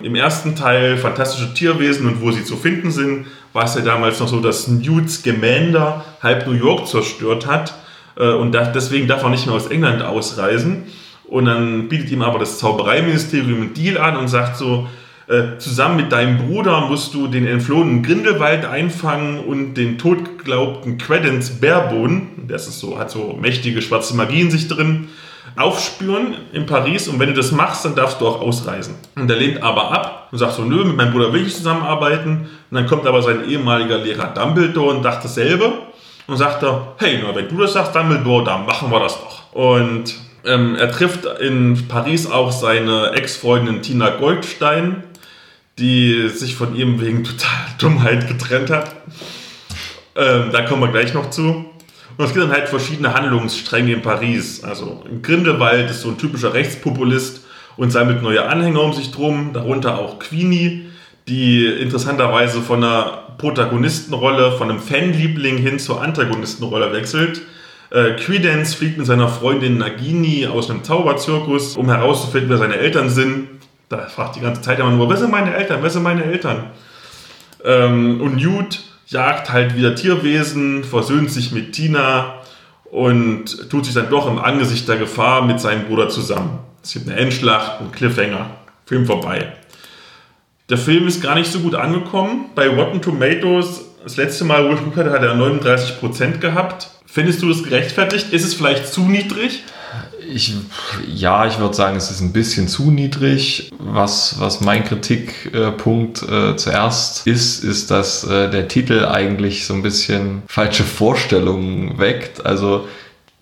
Im ersten Teil Fantastische Tierwesen und wo sie zu finden sind, war es ja damals noch so, dass Newt Scamander halb New York zerstört hat äh, und deswegen darf er nicht mehr aus England ausreisen. Und dann bietet ihm aber das Zaubereiministerium einen Deal an und sagt so, äh, zusammen mit deinem Bruder musst du den entflohenen Grindelwald einfangen und den totgeglaubten Credence Barebone, das ist so, hat so mächtige schwarze Magie in sich drin, aufspüren in Paris und wenn du das machst, dann darfst du auch ausreisen. Und er lehnt aber ab und sagt so, nö, mit meinem Bruder will ich zusammenarbeiten. Und dann kommt aber sein ehemaliger Lehrer Dumbledore und sagt dasselbe und sagt er, hey, na, wenn du das sagst, Dumbledore, dann machen wir das doch. Und ähm, er trifft in Paris auch seine Ex-Freundin Tina Goldstein, die sich von ihm wegen total Dummheit getrennt hat. Ähm, da kommen wir gleich noch zu. Und es gibt dann halt verschiedene Handlungsstränge in Paris. Also Grindelwald ist so ein typischer Rechtspopulist und sammelt neue Anhänger um sich drum, darunter auch Queenie, die interessanterweise von einer Protagonistenrolle, von einem Fanliebling hin zur Antagonistenrolle wechselt. Äh, Credence fliegt mit seiner Freundin Nagini aus einem Zauberzirkus, um herauszufinden, wer seine Eltern sind. Da fragt die ganze Zeit immer nur, wer sind meine Eltern, wer sind meine Eltern? Ähm, und Newt jagt halt wieder Tierwesen, versöhnt sich mit Tina und tut sich dann doch im Angesicht der Gefahr mit seinem Bruder zusammen. Es gibt eine Endschlacht, einen Cliffhanger, Film vorbei. Der Film ist gar nicht so gut angekommen. Bei Rotten Tomatoes, das letzte Mal, wo ich geguckt hatte, hat er 39% gehabt. Findest du das gerechtfertigt? Ist es vielleicht zu niedrig? Ich, ja, ich würde sagen, es ist ein bisschen zu niedrig. Was, was mein Kritikpunkt äh, zuerst ist, ist, dass äh, der Titel eigentlich so ein bisschen falsche Vorstellungen weckt. Also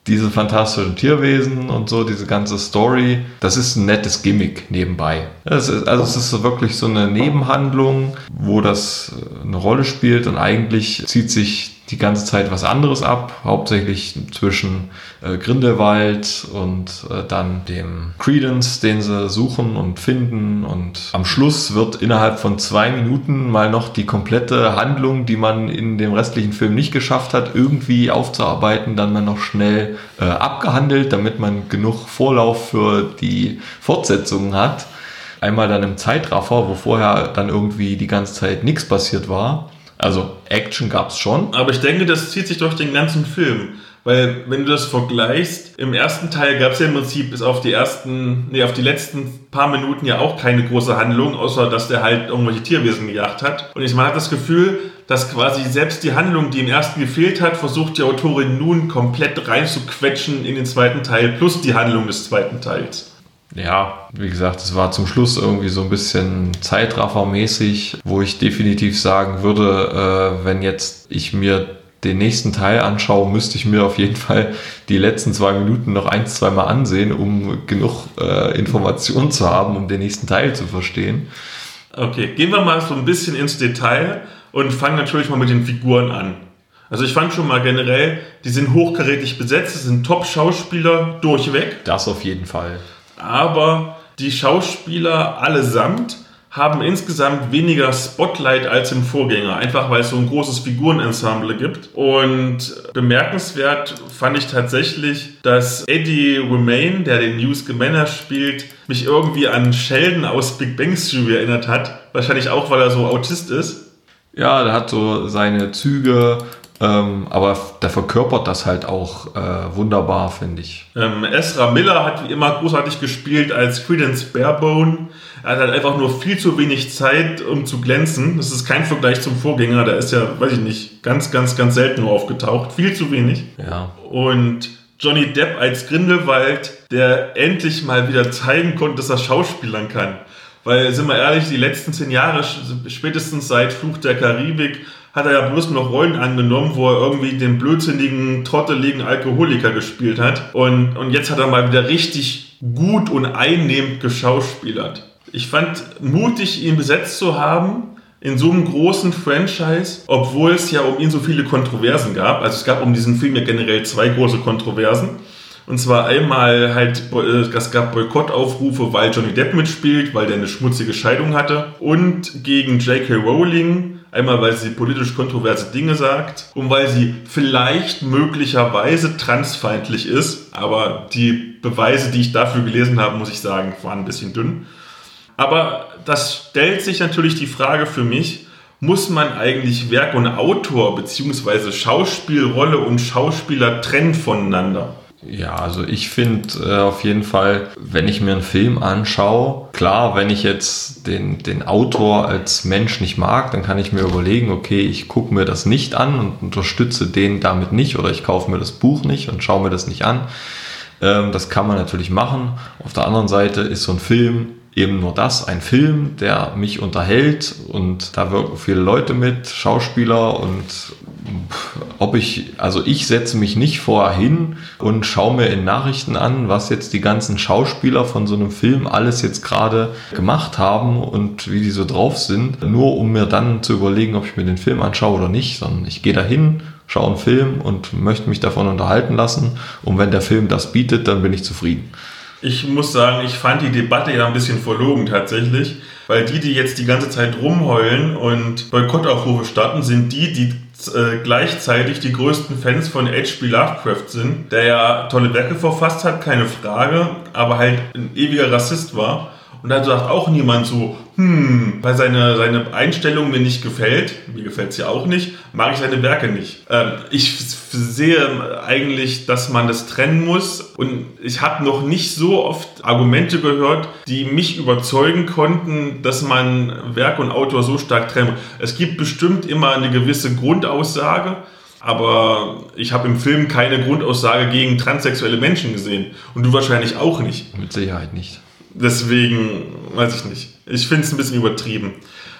diese fantastischen Tierwesen und so, diese ganze Story, das ist ein nettes Gimmick nebenbei. Ist, also es ist wirklich so eine Nebenhandlung, wo das äh, eine Rolle spielt und eigentlich zieht sich die ganze Zeit was anderes ab, hauptsächlich zwischen äh, Grindelwald und äh, dann dem Credence, den sie suchen und finden. Und am Schluss wird innerhalb von zwei Minuten mal noch die komplette Handlung, die man in dem restlichen Film nicht geschafft hat, irgendwie aufzuarbeiten, dann mal noch schnell äh, abgehandelt, damit man genug Vorlauf für die Fortsetzungen hat. Einmal dann im Zeitraffer, wo vorher dann irgendwie die ganze Zeit nichts passiert war also Action gab es schon. Aber ich denke, das zieht sich durch den ganzen Film. Weil, wenn du das vergleichst, im ersten Teil gab es ja im Prinzip bis auf die ersten, nee, auf die letzten paar Minuten ja auch keine große Handlung, außer dass der halt irgendwelche Tierwesen gejagt hat. Und ich man hat das Gefühl, dass quasi selbst die Handlung, die im ersten gefehlt hat, versucht die Autorin nun komplett reinzuquetschen in den zweiten Teil, plus die Handlung des zweiten Teils ja, wie gesagt, es war zum Schluss irgendwie so ein bisschen Zeitraffermäßig, wo ich definitiv sagen würde, äh, wenn jetzt ich mir den nächsten Teil anschaue, müsste ich mir auf jeden Fall die letzten zwei Minuten noch ein, zwei Mal ansehen, um genug äh, Informationen zu haben, um den nächsten Teil zu verstehen. Okay, gehen wir mal so ein bisschen ins Detail und fangen natürlich mal mit den Figuren an. Also ich fand schon mal generell, die sind hochkarätig besetzt, das sind Top-Schauspieler durchweg. Das auf jeden Fall aber die Schauspieler allesamt haben insgesamt weniger Spotlight als im Vorgänger, einfach weil es so ein großes Figurenensemble gibt. Und bemerkenswert fand ich tatsächlich, dass Eddie Romaine, der den News Scamander spielt, mich irgendwie an Sheldon aus Big Bang Theory erinnert hat. Wahrscheinlich auch, weil er so Autist ist. Ja, der hat so seine Züge ähm, aber der verkörpert das halt auch äh, wunderbar, finde ich. Ähm, Ezra Miller hat wie immer großartig gespielt als Credence Barebone. Er hat halt einfach nur viel zu wenig Zeit, um zu glänzen. Das ist kein Vergleich zum Vorgänger. Der ist ja, weiß ich nicht, ganz, ganz, ganz selten nur aufgetaucht. Viel zu wenig. Ja. Und Johnny Depp als Grindelwald, der endlich mal wieder zeigen konnte, dass er Schauspielern kann. Weil, sind wir ehrlich, die letzten zehn Jahre, spätestens seit Fluch der Karibik, hat er ja bloß noch Rollen angenommen, wo er irgendwie den blödsinnigen, trotteligen Alkoholiker gespielt hat. Und, und jetzt hat er mal wieder richtig gut und einnehmend geschauspielert. Ich fand mutig, ihn besetzt zu haben in so einem großen Franchise, obwohl es ja um ihn so viele Kontroversen gab. Also es gab um diesen Film ja generell zwei große Kontroversen. Und zwar einmal halt, äh, es gab Boykottaufrufe, weil Johnny Depp mitspielt, weil der eine schmutzige Scheidung hatte. Und gegen J.K. Rowling, Einmal, weil sie politisch kontroverse Dinge sagt und weil sie vielleicht möglicherweise transfeindlich ist. Aber die Beweise, die ich dafür gelesen habe, muss ich sagen, waren ein bisschen dünn. Aber das stellt sich natürlich die Frage für mich, muss man eigentlich Werk und Autor bzw. Schauspielrolle und Schauspieler trennen voneinander? Ja, also ich finde äh, auf jeden Fall, wenn ich mir einen Film anschaue, klar, wenn ich jetzt den, den Autor als Mensch nicht mag, dann kann ich mir überlegen, okay, ich gucke mir das nicht an und unterstütze den damit nicht oder ich kaufe mir das Buch nicht und schaue mir das nicht an. Ähm, das kann man natürlich machen. Auf der anderen Seite ist so ein Film eben nur das, ein Film, der mich unterhält und da wirken viele Leute mit, Schauspieler und ob ich, also ich setze mich nicht vorher hin und schaue mir in Nachrichten an, was jetzt die ganzen Schauspieler von so einem Film alles jetzt gerade gemacht haben und wie die so drauf sind, nur um mir dann zu überlegen, ob ich mir den Film anschaue oder nicht, sondern ich gehe da hin, schaue einen Film und möchte mich davon unterhalten lassen und wenn der Film das bietet, dann bin ich zufrieden. Ich muss sagen, ich fand die Debatte ja ein bisschen verlogen tatsächlich, weil die, die jetzt die ganze Zeit rumheulen und Boykottaufrufe starten, sind die, die äh, gleichzeitig die größten Fans von H.P. Lovecraft sind, der ja tolle Werke verfasst hat, keine Frage, aber halt ein ewiger Rassist war. Und da sagt auch niemand so, hm, weil seine, seine Einstellung mir nicht gefällt, mir gefällt es ja auch nicht, mag ich seine Werke nicht. Ähm, ich sehe eigentlich, dass man das trennen muss und ich habe noch nicht so oft Argumente gehört, die mich überzeugen konnten, dass man Werk und Autor so stark trennen muss. Es gibt bestimmt immer eine gewisse Grundaussage, aber ich habe im Film keine Grundaussage gegen transsexuelle Menschen gesehen und du wahrscheinlich auch nicht. Mit Sicherheit nicht. Deswegen weiß ich nicht. Ich finde es ein bisschen übertrieben.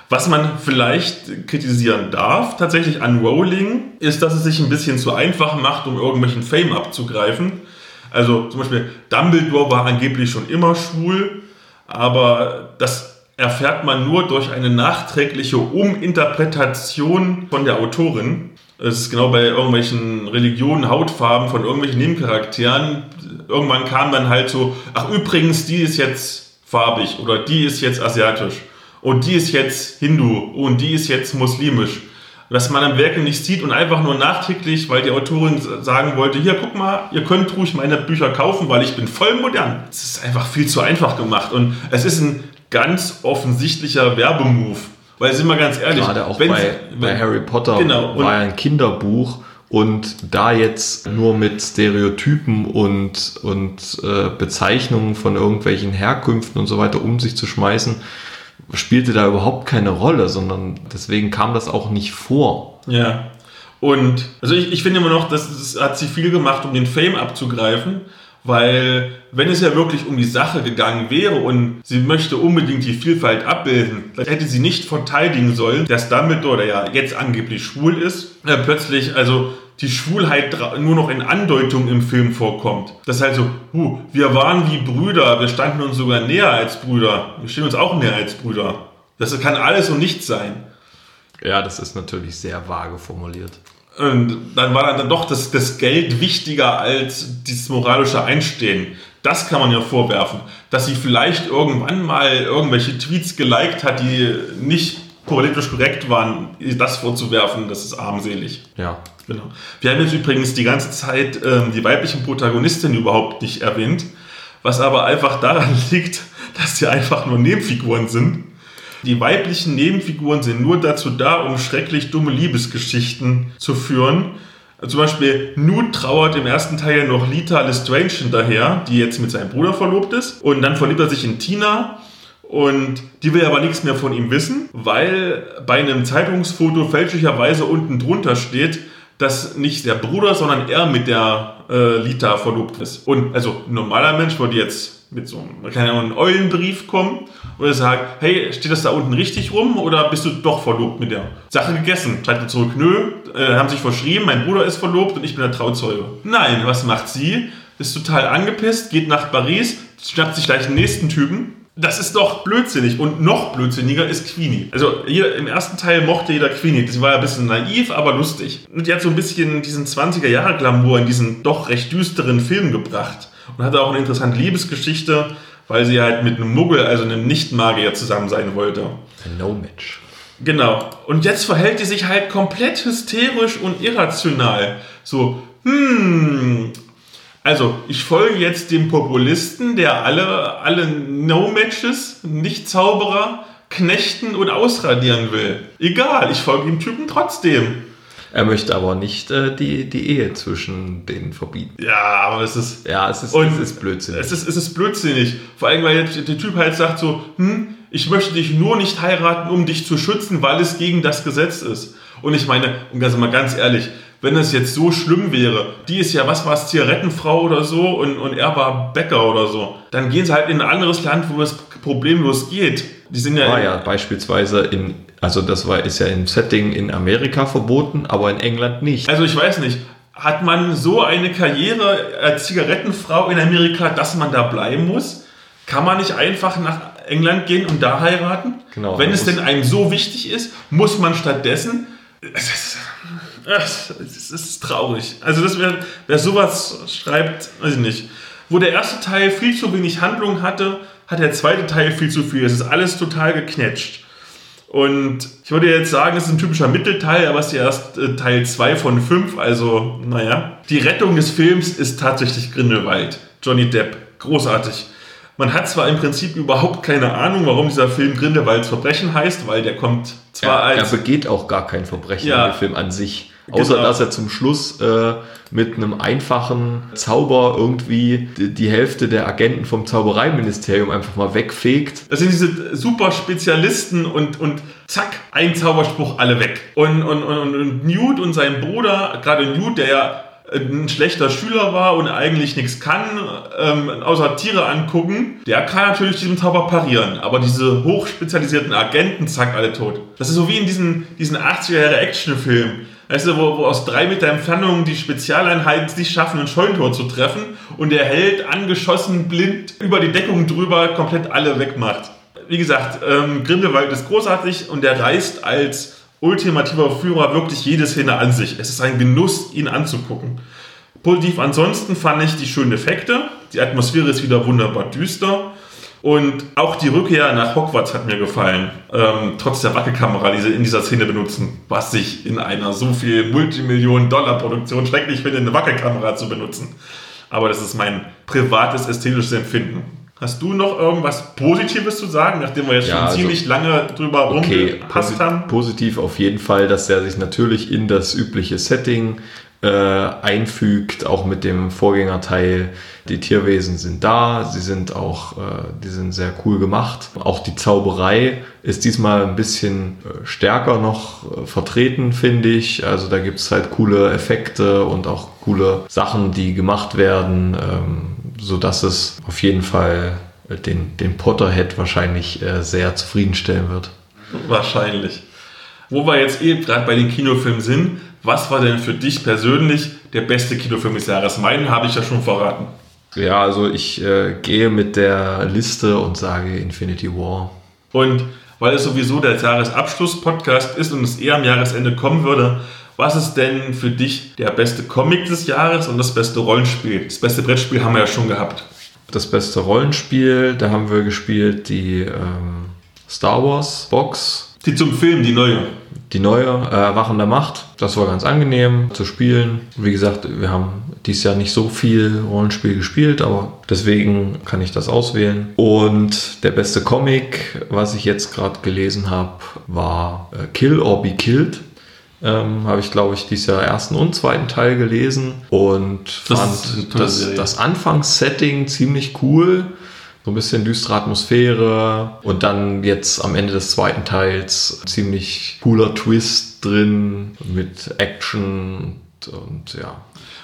Was man vielleicht kritisieren darf, tatsächlich an Rowling, ist, dass es sich ein bisschen zu einfach macht, um irgendwelchen Fame abzugreifen. Also zum Beispiel Dumbledore war angeblich schon immer schwul, aber das erfährt man nur durch eine nachträgliche Uminterpretation von der Autorin. Es ist genau bei irgendwelchen Religionen, Hautfarben von irgendwelchen Nebencharakteren. Irgendwann kam dann halt so, ach übrigens, die ist jetzt farbig oder die ist jetzt asiatisch und die ist jetzt Hindu und die ist jetzt muslimisch. Dass man am Werke nicht sieht und einfach nur nachträglich, weil die Autorin sagen wollte, hier guck mal, ihr könnt ruhig meine Bücher kaufen, weil ich bin voll modern. Es ist einfach viel zu einfach gemacht und es ist ein ganz offensichtlicher Werbemove weil sind wir ganz ehrlich, gerade auch bei, bei, Harry Potter genau, war ja ein Kinderbuch und da jetzt nur mit Stereotypen und, und äh, Bezeichnungen von irgendwelchen Herkünften und so weiter um sich zu schmeißen, spielte da überhaupt keine Rolle, sondern deswegen kam das auch nicht vor. Ja. Und also ich, ich finde immer noch, das, das hat sie viel gemacht, um den Fame abzugreifen. Weil wenn es ja wirklich um die Sache gegangen wäre und sie möchte unbedingt die Vielfalt abbilden, dann hätte sie nicht verteidigen sollen, dass Dumbledore, der ja jetzt angeblich schwul ist, äh, plötzlich also die Schwulheit nur noch in Andeutung im Film vorkommt. Das ist halt so, huh, wir waren wie Brüder, wir standen uns sogar näher als Brüder. Wir stehen uns auch näher als Brüder. Das kann alles und nichts sein. Ja, das ist natürlich sehr vage formuliert. Und dann war dann doch das, das Geld wichtiger als dieses moralische Einstehen. Das kann man ja vorwerfen. Dass sie vielleicht irgendwann mal irgendwelche Tweets geliked hat, die nicht politisch korrekt waren, das vorzuwerfen, das ist armselig. Ja. Genau. Wir haben jetzt übrigens die ganze Zeit ähm, die weiblichen Protagonistinnen überhaupt nicht erwähnt, was aber einfach daran liegt, dass sie einfach nur Nebenfiguren sind die weiblichen Nebenfiguren sind nur dazu da, um schrecklich dumme Liebesgeschichten zu führen. Zum Beispiel Newt trauert im ersten Teil noch Lita Lestrange hinterher, die jetzt mit seinem Bruder verlobt ist. Und dann verliebt er sich in Tina. Und die will aber nichts mehr von ihm wissen, weil bei einem Zeitungsfoto fälschlicherweise unten drunter steht, dass nicht der Bruder, sondern er mit der äh, Lita verlobt ist. Und also ein normaler Mensch würde jetzt mit so einem kleinen Eulenbrief kommen und er sagt, hey, steht das da unten richtig rum oder bist du doch verlobt mit der? Sache gegessen. Schreibt er zurück, nö, äh, haben sich verschrieben, mein Bruder ist verlobt und ich bin der Trauzeuge. Nein, was macht sie? Ist total angepisst, geht nach Paris, schnappt sich gleich den nächsten Typen. Das ist doch blödsinnig. Und noch blödsinniger ist Queenie. Also hier im ersten Teil mochte jeder Queenie. Sie war ja ein bisschen naiv, aber lustig. Und die hat so ein bisschen diesen 20er-Jahre-Glamour in diesen doch recht düsteren Film gebracht. Und hatte auch eine interessante Liebesgeschichte weil sie halt mit einem Muggel, also einem Nicht-Magier, zusammen sein wollte. Ein No-Match. Genau. Und jetzt verhält sie sich halt komplett hysterisch und irrational. So, hm. Also, ich folge jetzt dem Populisten, der alle, alle No-Matches, Nicht-Zauberer, knechten und ausradieren will. Egal, ich folge dem Typen trotzdem. Er möchte aber nicht äh, die, die Ehe zwischen denen verbieten. Ja, aber es ist. Ja, es ist, und es ist blödsinnig. Es ist, es ist blödsinnig. Vor allem, weil der Typ halt sagt so, hm, ich möchte dich nur nicht heiraten, um dich zu schützen, weil es gegen das Gesetz ist. Und ich meine, und ganz mal ganz ehrlich, wenn es jetzt so schlimm wäre, die ist ja, was war es, Zigarettenfrau oder so und, und er war Bäcker oder so, dann gehen sie halt in ein anderes Land, wo es problemlos geht. Die sind ja. War ja beispielsweise in Also das war, ist ja im Setting in Amerika verboten, aber in England nicht. Also ich weiß nicht, hat man so eine Karriere als Zigarettenfrau in Amerika, dass man da bleiben muss? Kann man nicht einfach nach England gehen und da heiraten? Genau, Wenn es denn einem so wichtig ist, muss man stattdessen. Es ist, es ist traurig. Also, das wer, wer sowas schreibt, weiß ich nicht. Wo der erste Teil viel zu wenig Handlung hatte, hat der zweite Teil viel zu viel. Es ist alles total geknetscht. Und ich würde jetzt sagen, es ist ein typischer Mittelteil, aber es ist ja erst äh, Teil 2 von 5, also naja. Die Rettung des Films ist tatsächlich Grindelwald. Johnny Depp. Großartig. Man hat zwar im Prinzip überhaupt keine Ahnung, warum dieser Film Grindelwalds Verbrechen heißt, weil der kommt zwar er, er als. begeht auch gar kein Verbrechen Ja. in dem Film an sich. Außer Genau. dass er zum Schluss äh, mit einem einfachen Zauber irgendwie die, die Hälfte der Agenten vom Zaubereiministerium einfach mal wegfegt. Das sind diese super Spezialisten und, und zack, ein Zauberspruch, alle weg. Und, und, und, und Newt und sein Bruder, gerade Newt, der ja ein schlechter Schüler war und eigentlich nichts kann, ähm, außer Tiere angucken, der kann natürlich diesen Zauber parieren. Aber diese hochspezialisierten Agenten, zack, alle tot. Das ist so wie in diesen, diesen 80er-Jahre-Actionfilmen. Weißt du, wo, wo aus drei Meter Entfernung die Spezialeinheiten es nicht schaffen, ein Scheunentor zu treffen und der Held angeschossen, blind, über die Deckung drüber, komplett alle wegmacht. Wie gesagt, ähm, Grindelwald ist großartig und der reißt als ultimativer Führer wirklich jede Szene an sich. Es ist ein Genuss, ihn anzugucken. Positiv ansonsten fand ich die schönen Effekte. Die Atmosphäre ist wieder wunderbar düster. Und auch die Rückkehr nach Hogwarts hat mir gefallen. Ähm, trotz der Wackelkamera, die sie in dieser Szene benutzen. Was ich in einer so viel Multimillionen-Dollar-Produktion schrecklich finde, eine Wackelkamera zu benutzen. Aber das ist mein privates ästhetisches Empfinden. Hast du noch irgendwas Positives zu sagen, nachdem wir jetzt Ja, schon also- ziemlich lange drüber Okay, rumgepasst haben? positiv auf jeden Fall, dass er sich natürlich in das übliche Setting äh, einfügt, auch mit dem Vorgängerteil. Die Tierwesen sind da, sie sind auch, äh, die sind sehr cool gemacht. Auch die Zauberei ist diesmal ein bisschen äh, stärker noch äh, vertreten, finde ich. Also da gibt es halt coole Effekte und auch coole Sachen, die gemacht werden, ähm, sodass es auf jeden Fall äh, den, den Potterhead wahrscheinlich äh, sehr zufriedenstellen wird. Wahrscheinlich. Wo wir jetzt eh gerade bei den Kinofilmen sind, was war denn für dich persönlich der beste Kinofilm des Jahres? Meinen habe ich ja schon verraten. Ja, also ich äh, gehe mit der Liste und sage Infinity War. Und weil es sowieso der Jahresabschluss-Podcast ist und es eher am Jahresende kommen würde, was ist denn für dich der beste Comic des Jahres und das beste Rollenspiel? Das beste Brettspiel haben wir ja schon gehabt. Das beste Rollenspiel, da haben wir gespielt die ähm, Star Wars Box, Die zum Film, die neue. die neue äh, Wachen der Macht. Das war ganz angenehm zu spielen. Wie gesagt, wir haben dieses Jahr nicht so viel Rollenspiel gespielt, aber deswegen kann ich das auswählen. Und der beste Comic, was ich jetzt gerade gelesen habe, war äh, Kill or Be Killed. Ähm, habe ich, glaube ich, dieses Jahr ersten und zweiten Teil gelesen und Das fand das, das Anfangssetting ziemlich cool. So ein bisschen düstere Atmosphäre und dann jetzt am Ende des zweiten Teils ziemlich cooler Twist drin mit Action und, und ja.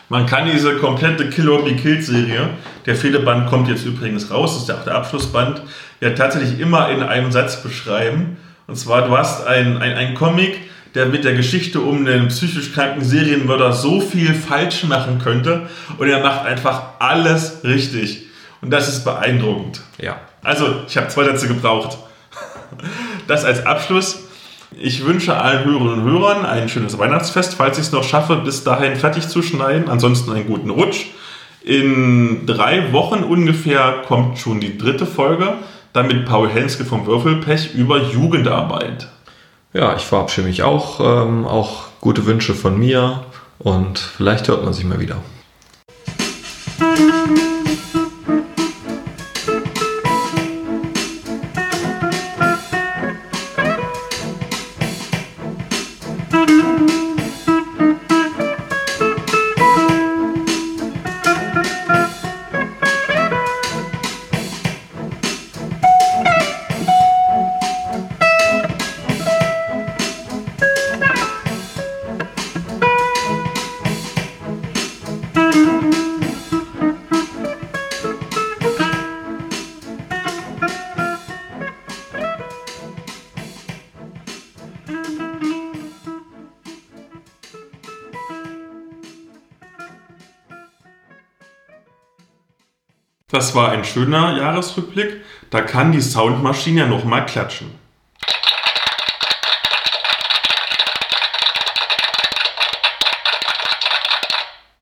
Man kann diese komplette Kill or Be Killed Serie, der Fehlerband kommt jetzt übrigens raus, ist ja auch der Abschlussband, ja tatsächlich immer in einem Satz beschreiben. Und zwar, du hast ein, ein, Comic, der mit der Geschichte um einen psychisch kranken Serienmörder so viel falsch machen könnte und er macht einfach alles richtig. Und das ist beeindruckend. Ja. Also, ich habe zwei Sätze gebraucht. Das als Abschluss. Ich wünsche allen Hörerinnen und Hörern ein schönes Weihnachtsfest, falls ich es noch schaffe, bis dahin fertig zu schneiden. Ansonsten einen guten Rutsch. In drei Wochen ungefähr kommt schon die dritte Folge, dann mit Paul Henske vom Würfelpech über Jugendarbeit. Ja, ich verabschiede mich auch. Ähm, auch gute Wünsche von mir und vielleicht hört man sich mal wieder. Schöner Jahresrückblick. Da kann die Soundmaschine ja nochmal klatschen.